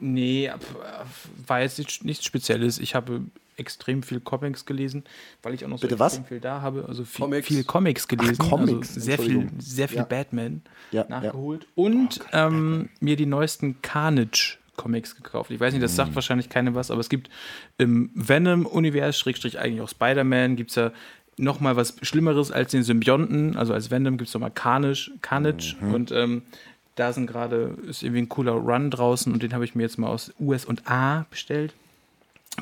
Nee, ab- äh, war jetzt nichts, Spezielles. Ich habe extrem viel Comics gelesen, weil ich auch noch so Bitte was? extrem viel da habe. Also viel Comics? viel Comics gelesen. Comics, also sehr viel, sehr viel Ja. Batman Ja, nachgeholt. Und ähm, mir die neuesten Carnage. Comics gekauft. Ich weiß nicht, das Mhm. sagt wahrscheinlich keinem was, aber es gibt im Venom-Universum, Schrägstrich eigentlich auch Spider-Man, gibt es ja noch mal was Schlimmeres als den Symbionten. Also als Venom gibt es nochmal Carnage. Carnage. Mhm. Und ähm, da sind gerade, ist irgendwie ein cooler Run draußen und den habe ich mir jetzt mal aus US und A bestellt.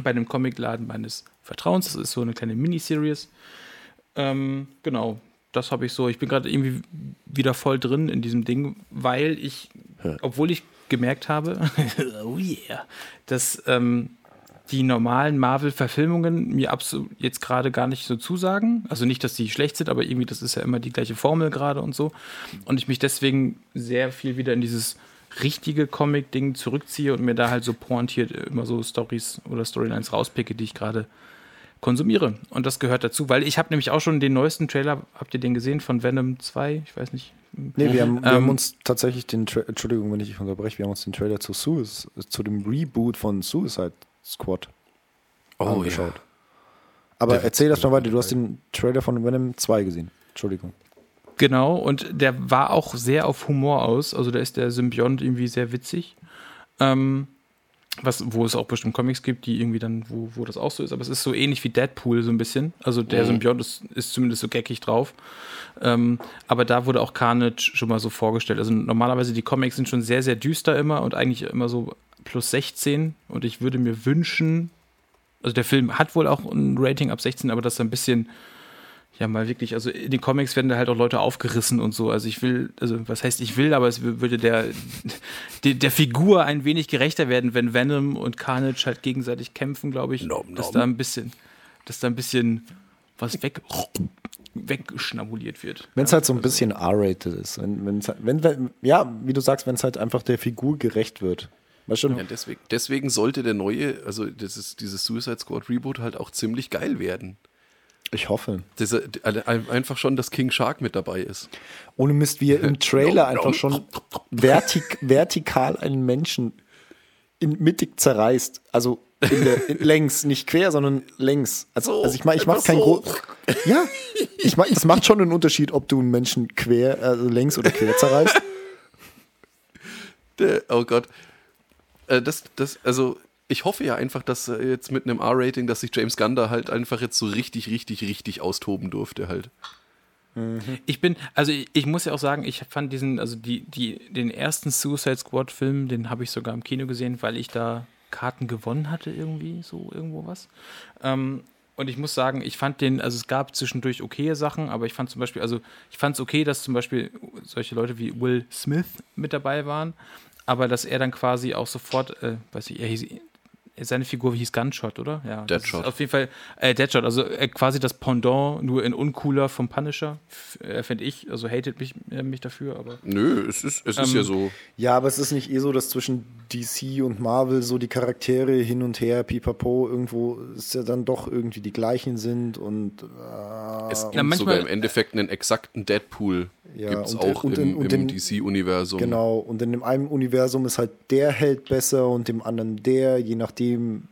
Bei dem Comicladen meines Vertrauens. Das ist so eine kleine Miniseries. Ähm, genau, das habe ich so. Ich bin gerade irgendwie wieder voll drin in diesem Ding, weil ich, obwohl ich gemerkt habe, oh yeah, dass ähm, die normalen Marvel-Verfilmungen mir absolut jetzt gerade gar nicht so zusagen. Also nicht, dass die schlecht sind, aber irgendwie, das ist ja immer die gleiche Formel gerade und so. Und ich mich deswegen sehr viel wieder in dieses richtige Comic-Ding zurückziehe und mir da halt so pointiert immer so Stories oder Storylines rauspicke, die ich gerade konsumiere. Und das gehört dazu, weil ich habe nämlich auch schon den neuesten Trailer, habt ihr den gesehen, von Venom 2? Ich weiß nicht. Nee, wir haben, wir Ähm, haben uns tatsächlich den, Tra Entschuldigung, wenn ich dich unterbreche, wir haben uns den Trailer zu, Suic zu dem Reboot von Suicide Squad Oh, angeschaut. Aber Der erzähl erst mal weiter, du hast den Trailer von Venom 2 gesehen. Entschuldigung. Genau, und der war auch sehr auf Humor aus. Also da ist der Symbiont irgendwie sehr witzig. Ähm, was, wo es auch bestimmt Comics gibt, die irgendwie dann, wo, wo das auch so ist, aber es ist so ähnlich wie Deadpool so ein bisschen. Also der Mhm. Symbiont ist, ist zumindest so geckig drauf. Ähm, aber da wurde auch Carnage schon mal so vorgestellt. Also normalerweise die Comics sind schon sehr, sehr düster immer und eigentlich immer so plus 16. Und ich würde mir wünschen, also der Film hat wohl auch ein Rating ab 16, aber das ist ein bisschen, ja, mal wirklich, also in den Comics werden da halt auch Leute aufgerissen und so. Also ich will, also was heißt ich will, aber es würde der, der, der Figur ein wenig gerechter werden, wenn Venom und Carnage halt gegenseitig kämpfen, glaube ich. Nom, Dass nom. da ein bisschen, dass da ein bisschen was weg, wegschnabuliert wird. Wenn es halt so ein bisschen R-rated ist. Wenn, wenn's wenn, wenn, ja, wie du sagst, wenn es halt einfach der Figur gerecht wird. Weißt du? Ja, deswegen, deswegen sollte der neue, also das ist, dieses Suicide Squad Reboot halt auch ziemlich geil werden. Ich hoffe. Dieser, alle- einfach schon, dass King Shark mit dabei ist. Ohne Mist, wie er im Trailer einfach schon vertik vertikal einen Menschen in mittig zerreißt. Also in der, in, längs, nicht quer, sondern längs. Also, So, also ich meine, ich mache kein so. Ja, ich mach, das macht schon einen Unterschied, ob du einen Menschen quer, also längs oder quer zerreißt. Der, oh Gott. Äh, das, das, also, ich hoffe ja einfach, dass äh, jetzt mit einem R-Rating, dass sich James Gunn da halt einfach jetzt so richtig, richtig, richtig austoben durfte halt. Ich bin, also ich, ich muss ja auch sagen, ich fand diesen, also die, die, den ersten Suicide Squad-Film, den habe ich sogar im Kino gesehen, weil ich da Karten gewonnen hatte, irgendwie, so irgendwo was. Ähm, und ich muss sagen, ich fand den, also es gab zwischendurch okaye Sachen, aber ich fand zum Beispiel, also ich fand es okay, dass zum Beispiel solche Leute wie Will Smith mit dabei waren, aber dass er dann quasi auch sofort, äh, weiß ich, er hieß, seine Figur hieß Gunshot, oder? Ja. das Deadshot. ist Auf jeden Fall, äh, Deadshot, also äh, quasi das Pendant, nur in uncooler vom Punisher, äh, finde ich. Also hatet mich, äh, mich dafür, aber. Nö, es ist, es ist Ähm, ja so. Ja, aber es ist nicht eh so, dass zwischen DC und Marvel so die Charaktere hin und her, pipapo, irgendwo ist ja dann doch irgendwie die gleichen sind und äh, Es gibt Ja, manchmal- sogar im Endeffekt einen exakten Deadpool. Ja, gibt es und- auch und- im, im DC-Universum. Genau, und in dem einen Universum ist halt der Held besser und dem anderen der, je nachdem.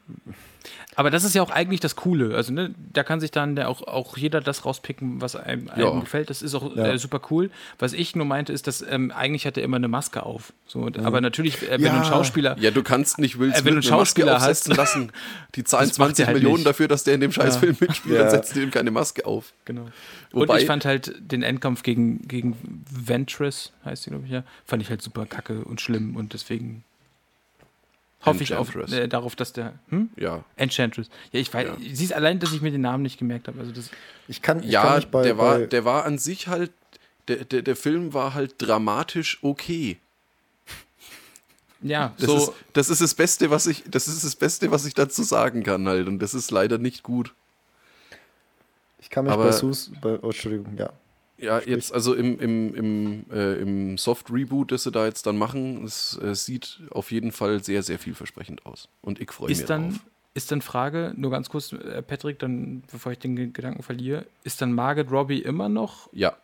Aber das ist ja auch eigentlich das Coole. Also, ne, da kann sich dann der auch, auch jeder das rauspicken, was einem, einem gefällt. Das ist auch Ja. äh, super cool. Was ich nur meinte, ist, dass ähm, eigentlich hat er immer eine Maske auf. So, und, Aber natürlich, äh, wenn Ja. du einen Schauspieler. Ja, du kannst nicht Will Äh, wenn du einen eine Maske Schauspieler aufsetzen hast- lassen. Die zahlen Das macht 20 er halt Millionen nicht. dafür, dass der in dem Scheißfilm mitspielt, Ja. dann setzt du ihm keine Maske auf. Genau. Wobei- und ich fand halt den Endkampf gegen, gegen Ventress, heißt die, glaube ich, ja, fand ich halt super kacke und schlimm und deswegen hoffe ich auf, äh, darauf, dass der. Hm? Ja. Enchantress. Ja, ich weiß, Ja. siehst allein, dass ich mir den Namen nicht gemerkt habe. Also das, Ich kann, ich kann Ja, nicht bei, der, war, bei der war an sich halt, der, der, der Film war halt dramatisch okay. ja, Das, so. ist, das ist das Beste, was ich, das ist das Beste, was ich dazu sagen kann halt. Und das ist leider nicht gut. ich kann mich aber- bei Sus, bei, oh, Entschuldigung, ja. Ja, jetzt also im, im, im, äh, im Soft-Reboot, das sie da jetzt dann machen, es äh, sieht auf jeden Fall sehr, sehr vielversprechend aus. Und ich freue mich ist dann, drauf. ist dann Frage, nur ganz kurz, äh, Patrick, dann, bevor ich den Ge- Gedanken verliere, ist dann Margaret Robbie immer noch? Ja.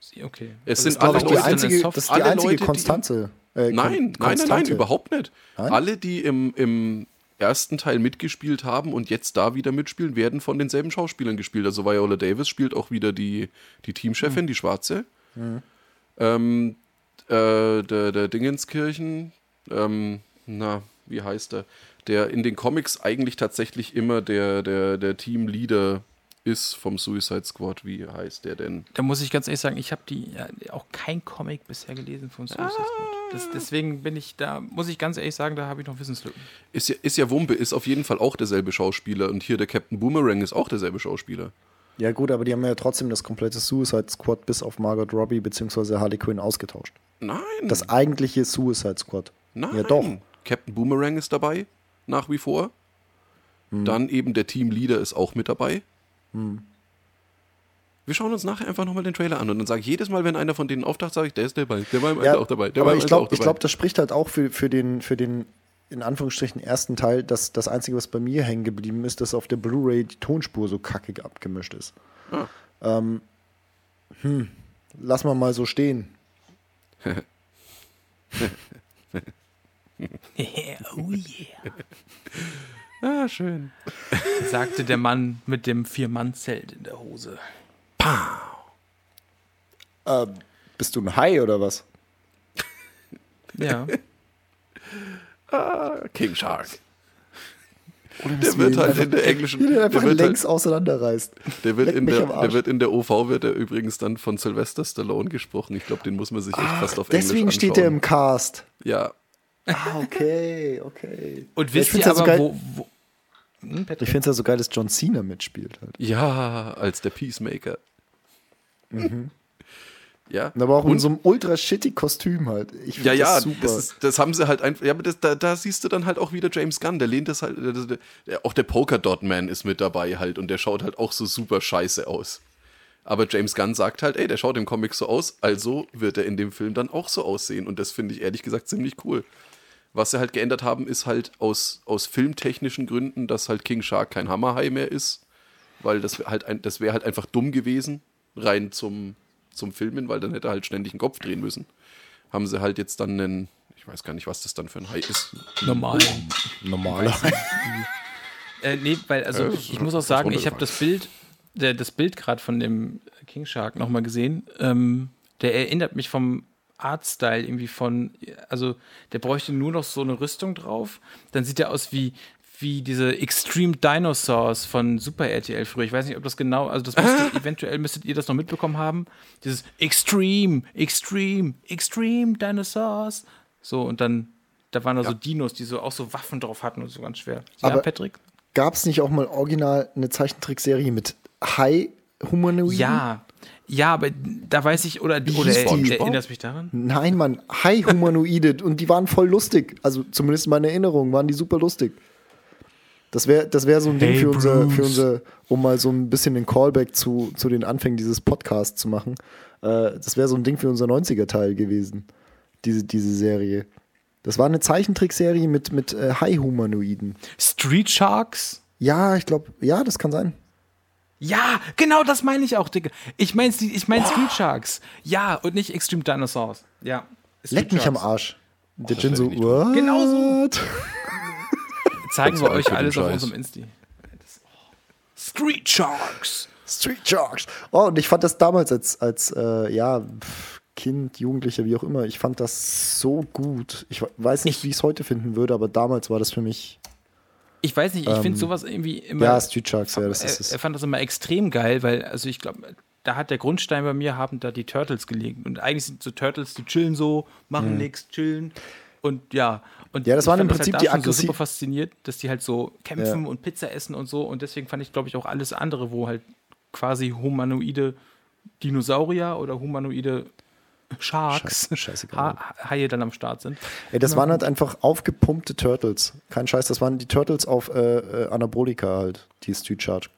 Sie- Okay. Es Also sind ist alle die Leute- einzige, das ist die alle einzige Leute, die- Konstanze. Äh, Nein, nein, nein, nein, Konstante. überhaupt nicht. Nein? Alle, die im, im ersten Teil mitgespielt haben und jetzt da wieder mitspielen, werden von denselben Schauspielern gespielt. Also Viola Davis spielt auch wieder die, die Teamchefin, die Schwarze. Ähm, äh, der, der Dingenskirchen, ähm, na, wie heißt er? Der in den Comics eigentlich tatsächlich immer der, der, der Teamleader ist vom Suicide Squad. Wie heißt der denn? Da muss ich ganz ehrlich sagen, ich habe die ja, auch kein Comic bisher gelesen von Suicide Squad. Das, deswegen bin ich da, muss ich ganz ehrlich sagen, da habe ich noch Wissenslücken. Ist ja, ist ja Wumpe, ist auf jeden Fall auch derselbe Schauspieler. Und hier der Captain Boomerang ist auch derselbe Schauspieler. Ja, gut, aber die haben ja trotzdem das komplette Suicide Squad bis auf Margot Robbie bzw. Harley Quinn ausgetauscht. Nein. Das eigentliche Suicide Squad. nein. Ja, doch. Captain Boomerang ist dabei, nach wie vor. Hm. Dann eben der Teamleader ist auch mit dabei. Wir schauen uns nachher einfach nochmal den Trailer an und dann sage ich jedes Mal, wenn einer von denen auftaucht, sage ich, der ist dabei, der war im Ja, Alter auch dabei. Der aber war im ich glaube, glaub, das spricht halt auch für, für, den, für den, in Anführungsstrichen, ersten Teil, dass das Einzige, was bei mir hängen geblieben ist, dass auf der Blu-ray die Tonspur so kackig abgemischt ist. Ah. Ähm, hm, lass mal mal so stehen. oh yeah. ah, schön. Sagte der Mann mit dem Vier-Mann-Zelt in der Hose. Ähm, bist du ein Hai oder was? Ja. Ah, King Shark. Oder Der wird halt in der englischen. Der Der einfach wird, längs halt, auseinanderreißt. der, wird Leck in der, der wird in der OV wird er übrigens dann von Sylvester Stallone gesprochen. Ich glaube, den muss man sich echt fast auf Englisch Deswegen anschauen. steht er im Cast. Ja, Ah, okay, okay. Und Ja, wisst ihr ja so aber, wo, wo hm? Ich finde es ja so geil, dass John Cena mitspielt halt. ja, als der Peacemaker. Ja. Und aber auch in Und- so einem ultra shitty Kostüm halt. Ich Ja, ja, das super. das, ist, das haben sie halt einfach. Ja, aber das, da, da siehst du dann halt auch wieder James Gunn. Der lehnt das halt. Der, der, auch der Polka Dot Man ist mit dabei halt und der schaut halt auch so super scheiße aus. Aber James Gunn sagt halt, ey, der schaut im Comic so aus, also wird er in dem Film dann auch so aussehen. Und das finde ich ehrlich gesagt ziemlich cool. Was sie halt geändert haben, ist halt aus, aus filmtechnischen Gründen, dass halt King Shark kein Hammerhai mehr ist. Weil das halt ein, das wäre halt einfach dumm gewesen, rein zum, zum Filmen, weil dann hätte er halt ständig den Kopf drehen müssen. Haben sie halt jetzt dann einen, ich weiß gar nicht, was das dann für ein Hai ist. normal. normaler. Äh, nee, weil, also Ja, ich muss auch sagen, ich habe das Bild, der, das Bild gerade von dem King Shark nochmal gesehen. Ähm, der erinnert mich vom Artstyle irgendwie von, also der bräuchte nur noch so eine Rüstung drauf. Dann sieht er aus wie, wie diese Extreme Dinosaurs von Super RTL früher. Ich weiß nicht, ob das genau, also das müsste, eventuell müsstet ihr das noch mitbekommen haben. Dieses Extreme, Extreme, Extreme Dinosaurs. So, und dann, da waren da so Dinos, die so auch so Waffen drauf hatten und so ganz schwer. Ja, Aber- Patrick? Gab es nicht auch mal original eine Zeichentrickserie mit Hai-Humanoiden? Ja, ja, aber da weiß ich, oder, oder hieß die? erinnerst mich daran? Nein, Mann, Hai-Humanoide und die waren voll lustig. Also zumindest in meiner Erinnerung waren die super lustig. Das wäre das wär so ein Ding Hey, für unser, für unser, um mal so ein bisschen den Callback zu, zu den Anfängen dieses Podcasts zu machen. Äh, das wäre so ein Ding für unser 90er-Teil gewesen, diese, diese Serie. Das war eine Zeichentrickserie mit, mit äh, Hai-Humanoiden. Street Sharks? Ja, ich glaube, ja, das kann sein. Ja, genau das meine ich auch, Digga. Ich meine ich mein Street Sharks. Ja, und nicht Extreme Dinosaurs. Ja. Street Leck mich am Sharks. Arsch. Der das Jin so, ich what? Genau so. Zeigen wir euch alles auf unserem Insti. Street Sharks. Street Sharks. Oh, und ich fand das damals als, als äh, ja, Kind, Jugendlicher, wie auch immer, ich fand das so gut. Ich weiß nicht, wie ich es heute finden würde, aber damals war das für mich. Ich weiß nicht, ich finde sowas irgendwie immer. Ja, Street Sharks, ja, das ist er, er es. fand das immer extrem geil, weil, also ich glaube, da hat der Grundstein bei mir, haben da die Turtles gelegen. Und eigentlich sind so Turtles, die chillen so, machen nichts, chillen. Und ja. Und Mhm. Ja, das waren im Prinzip halt die schon so super fasziniert, dass die halt so kämpfen Ja. und Pizza essen und so. Und deswegen fand ich, glaube ich, auch alles andere, wo halt quasi humanoide Dinosaurier oder humanoide Sharks, Scheiß- scheißegal. Ha Haie dann am Start sind. Ey, das waren halt einfach aufgepumpte Turtles. Kein Scheiß, das waren die Turtles auf äh, äh, Anabolika halt, die Street Sharks.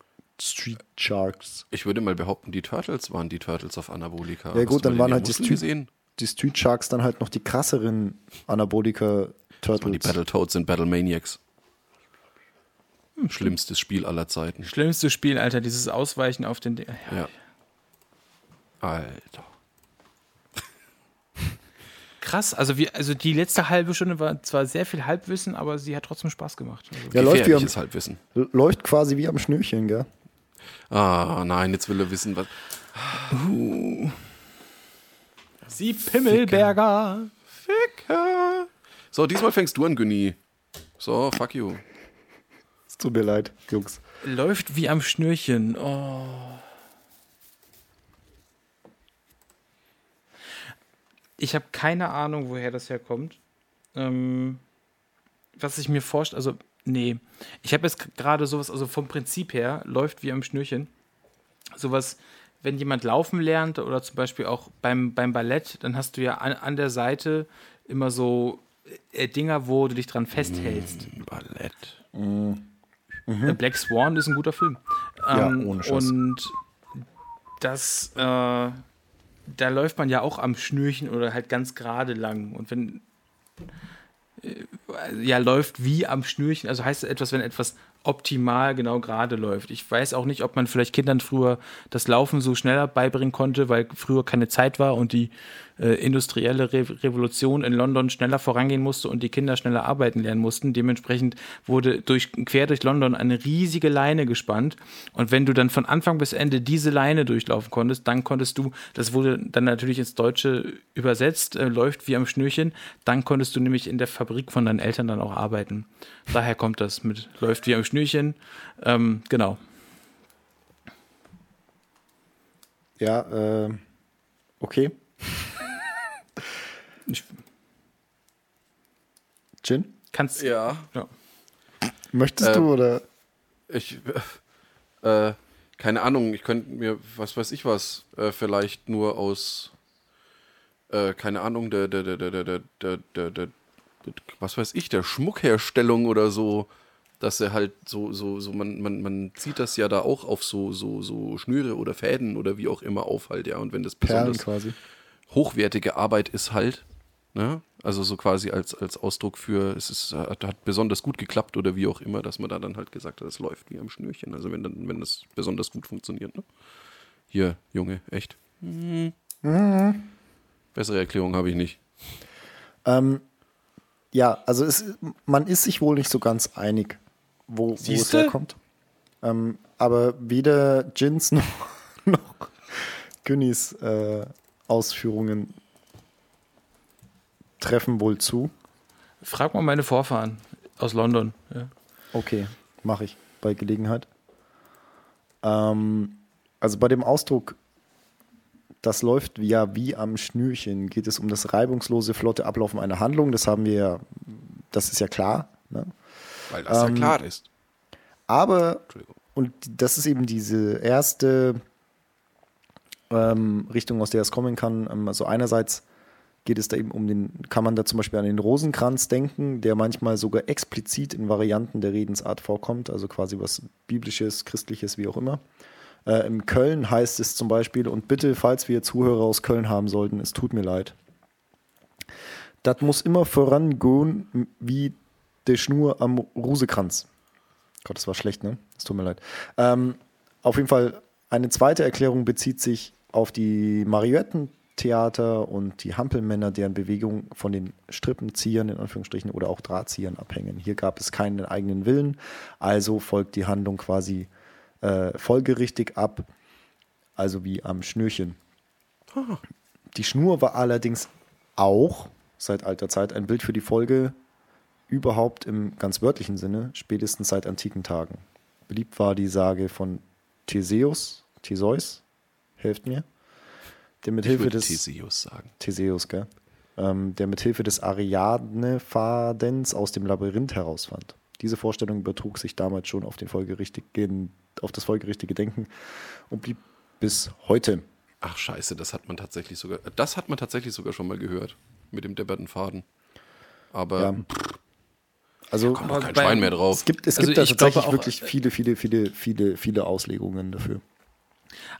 Street Sharks. Ich würde mal behaupten, die Turtles waren die Turtles auf Anabolika. Ja gut, dann waren halt die Street, gesehen? die Street Sharks dann halt noch die krasseren Anabolika Das waren die Turtles. Battletoads und Battlemaniacs. Schlimmstes Spiel aller Zeiten. Schlimmstes Spiel, Alter, dieses Ausweichen auf den. Ja. Ja. Alter. Krass, also, wir, also die letzte halbe Stunde war zwar sehr viel Halbwissen, aber sie hat trotzdem Spaß gemacht. Also, Ja, läuft, wie am, Halbwissen. läuft quasi wie am Schnürchen, gell? Ah, nein, jetzt will er wissen, was. Sie Pimmelberger. Ficker. So, diesmal fängst du an, Günni. So, fuck you. Es tut mir leid, Jungs. Läuft wie am Schnürchen. Oh. Ich habe keine Ahnung, woher das herkommt. Ähm, was ich mir vorstelle, also, nee. Ich habe jetzt gerade sowas, also vom Prinzip her, läuft wie am Schnürchen. Sowas, wenn jemand laufen lernt oder zum Beispiel auch beim, beim Ballett, dann hast du ja an, an der Seite immer so äh, Dinger, wo du dich dran festhältst. Ballett. Äh, Black Swan ist ein guter Film. Ja, Ähm, ohne Scheiß. Und das, äh, da läuft man ja auch am Schnürchen oder halt ganz gerade lang. Und wenn, äh, ja, läuft wie am Schnürchen, also heißt etwas, wenn etwas optimal genau gerade läuft. Ich weiß auch nicht, ob man vielleicht Kindern früher das Laufen so schneller beibringen konnte, weil früher keine Zeit war und die äh, industrielle Re Revolution in London schneller vorangehen musste und die Kinder schneller arbeiten lernen mussten. Dementsprechend wurde durch, quer durch London eine riesige Leine gespannt. Und wenn du dann von Anfang bis Ende diese Leine durchlaufen konntest, dann konntest du, das wurde dann natürlich ins Deutsche übersetzt, äh, läuft wie am Schnürchen, dann konntest du nämlich in der Fabrik von deinen Eltern dann auch arbeiten daher kommt das mit läuft wie am Schnürchen. Ähm, genau. Ja, äh, okay. ich, Jin? Kannst ja. ja. Möchtest äh, du ähm, oder? Ich äh, keine Ahnung. Ich könnte mir was weiß ich was äh, vielleicht nur aus äh, keine Ahnung der der der der der der der, der was weiß ich, der Schmuckherstellung oder so, dass er halt so, so, so, man, man, man zieht das ja da auch auf so, so, so Schnüre oder Fäden oder wie auch immer auf halt, ja, und wenn das Perlen besonders quasi. hochwertige Arbeit ist halt, ne? Also so quasi als, als Ausdruck für, es ist, hat, hat besonders gut geklappt oder wie auch immer, dass man da dann halt gesagt hat, es läuft wie am Schnürchen. Also wenn dann, wenn das besonders gut funktioniert, ne? Hier, Junge, echt. Mhm. Bessere Erklärung habe ich nicht. Ähm, ja, also es, man ist sich wohl nicht so ganz einig, wo, wo es herkommt. Ähm, aber weder Jins noch, noch Günnis äh, Ausführungen treffen wohl zu. Frag mal meine Vorfahren aus London. Ja. Okay, mache ich bei Gelegenheit. Ähm, also bei dem Ausdruck, das läuft ja wie am Schnürchen, geht es um das reibungslose, flotte Ablaufen einer Handlung. Das haben wir ja, das ist ja klar. Ne? Weil das Ähm, ja klar ist. Aber, und das ist eben diese erste ähm, Richtung, aus der es kommen kann. Ähm, also einerseits geht es da eben um den, kann man da zum Beispiel an den Rosenkranz denken, der manchmal sogar explizit in Varianten der Redensart vorkommt, also quasi was biblisches, christliches, wie auch immer. Äh, in Köln heißt es zum Beispiel, und bitte, falls wir Zuhörer aus Köln haben sollten, es tut mir leid. Das muss immer vorangehen wie der Schnur am Rosekranz. Gott, das war schlecht, ne? Es tut mir leid. Ähm, auf jeden Fall, eine zweite Erklärung bezieht sich auf die Marionettentheater und die Hampelmänner, deren Bewegung von den Strippenziehern in Anführungsstrichen oder auch Drahtziehern abhängen. Hier gab es keinen eigenen Willen, also folgt die Handlung quasi äh, folgerichtig ab, also wie am Schnürchen. Die Schnur war allerdings auch seit alter Zeit ein Bild für die Folge überhaupt im ganz wörtlichen Sinne, spätestens seit antiken Tagen. Beliebt war die Sage von Theseus, Theseus, helft mir, der mit Hilfe des Theseus sagen. Theseus, gell? Ähm, der mit Hilfe des Ariadne-Fadens aus dem Labyrinth herausfand. Diese Vorstellung übertrug sich damals schon auf, den folgerichtigen, auf das folgerichtige Denken und blieb bis heute. Ach scheiße, das hat man tatsächlich sogar, das hat man tatsächlich sogar schon mal gehört. Mit dem depperten Faden. Aber Ja. Also kommt Aber kein bei- Schwein mehr drauf. es gibt, es Also gibt da tatsächlich auch, wirklich viele, viele, viele, viele, viele Auslegungen dafür.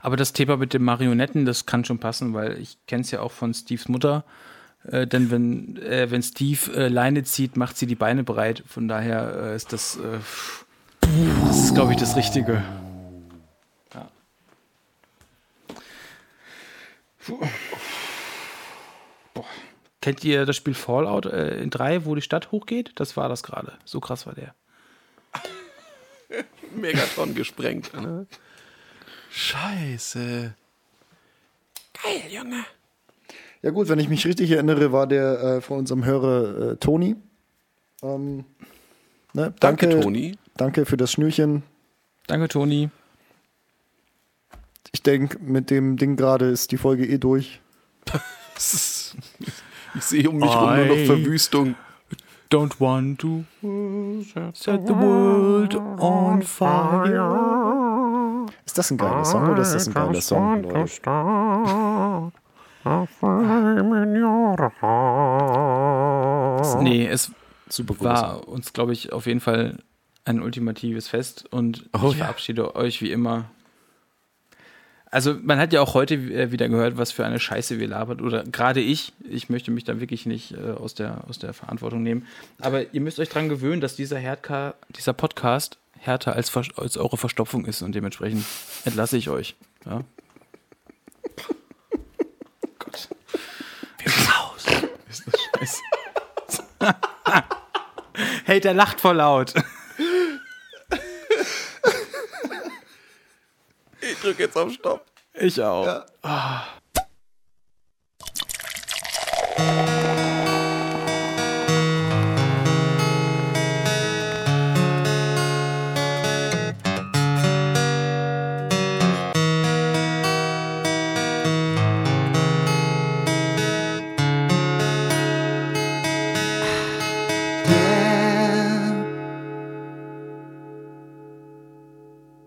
Aber das Thema mit den Marionetten, das kann schon passen, weil ich kenne es ja auch von Steves Mutter. Äh, denn wenn, äh, wenn Steve äh, Leine zieht, macht sie die Beine breit. Von daher äh, ist das, äh, das ist, glaube ich, das Richtige. Ja. Kennt ihr das Spiel Fallout äh, in 3, wo die Stadt hochgeht? Das war das gerade. So krass war der. Megatron gesprengt. Ne? Scheiße. Geil, Junge. Ja gut, wenn ich mich richtig erinnere, war der äh, von unserem Hörer äh, Toni. Ähm, ne, Danke, danke, Toni. Danke für das Schnürchen. Danke, Toni. Ich denke, mit dem Ding gerade ist die Folge eh durch. Ich sehe um mich rum nur noch. Verwüstung. Don't want to set the world on fire. Ist das ein geiler Song oder ist das ein geiler Song? Leute? Nee, es Super war uns, glaube ich, auf jeden Fall ein ultimatives Fest und Oh ich ja. verabschiede euch wie immer. Also man hat ja auch heute äh, wieder gehört, was für eine Scheiße wir labert oder gerade ich. Ich möchte mich da wirklich nicht äh, aus, der, aus der Verantwortung nehmen. Aber ihr müsst euch dran gewöhnen, dass dieser Herdka, dieser Podcast härter als, als eure Verstopfung ist und dementsprechend entlasse ich euch. Ja? Gott. Wir raus. Ist das scheiße. hey, der lacht voll laut. Ich drücke jetzt auf Stopp. Ich auch. Ja. Ah.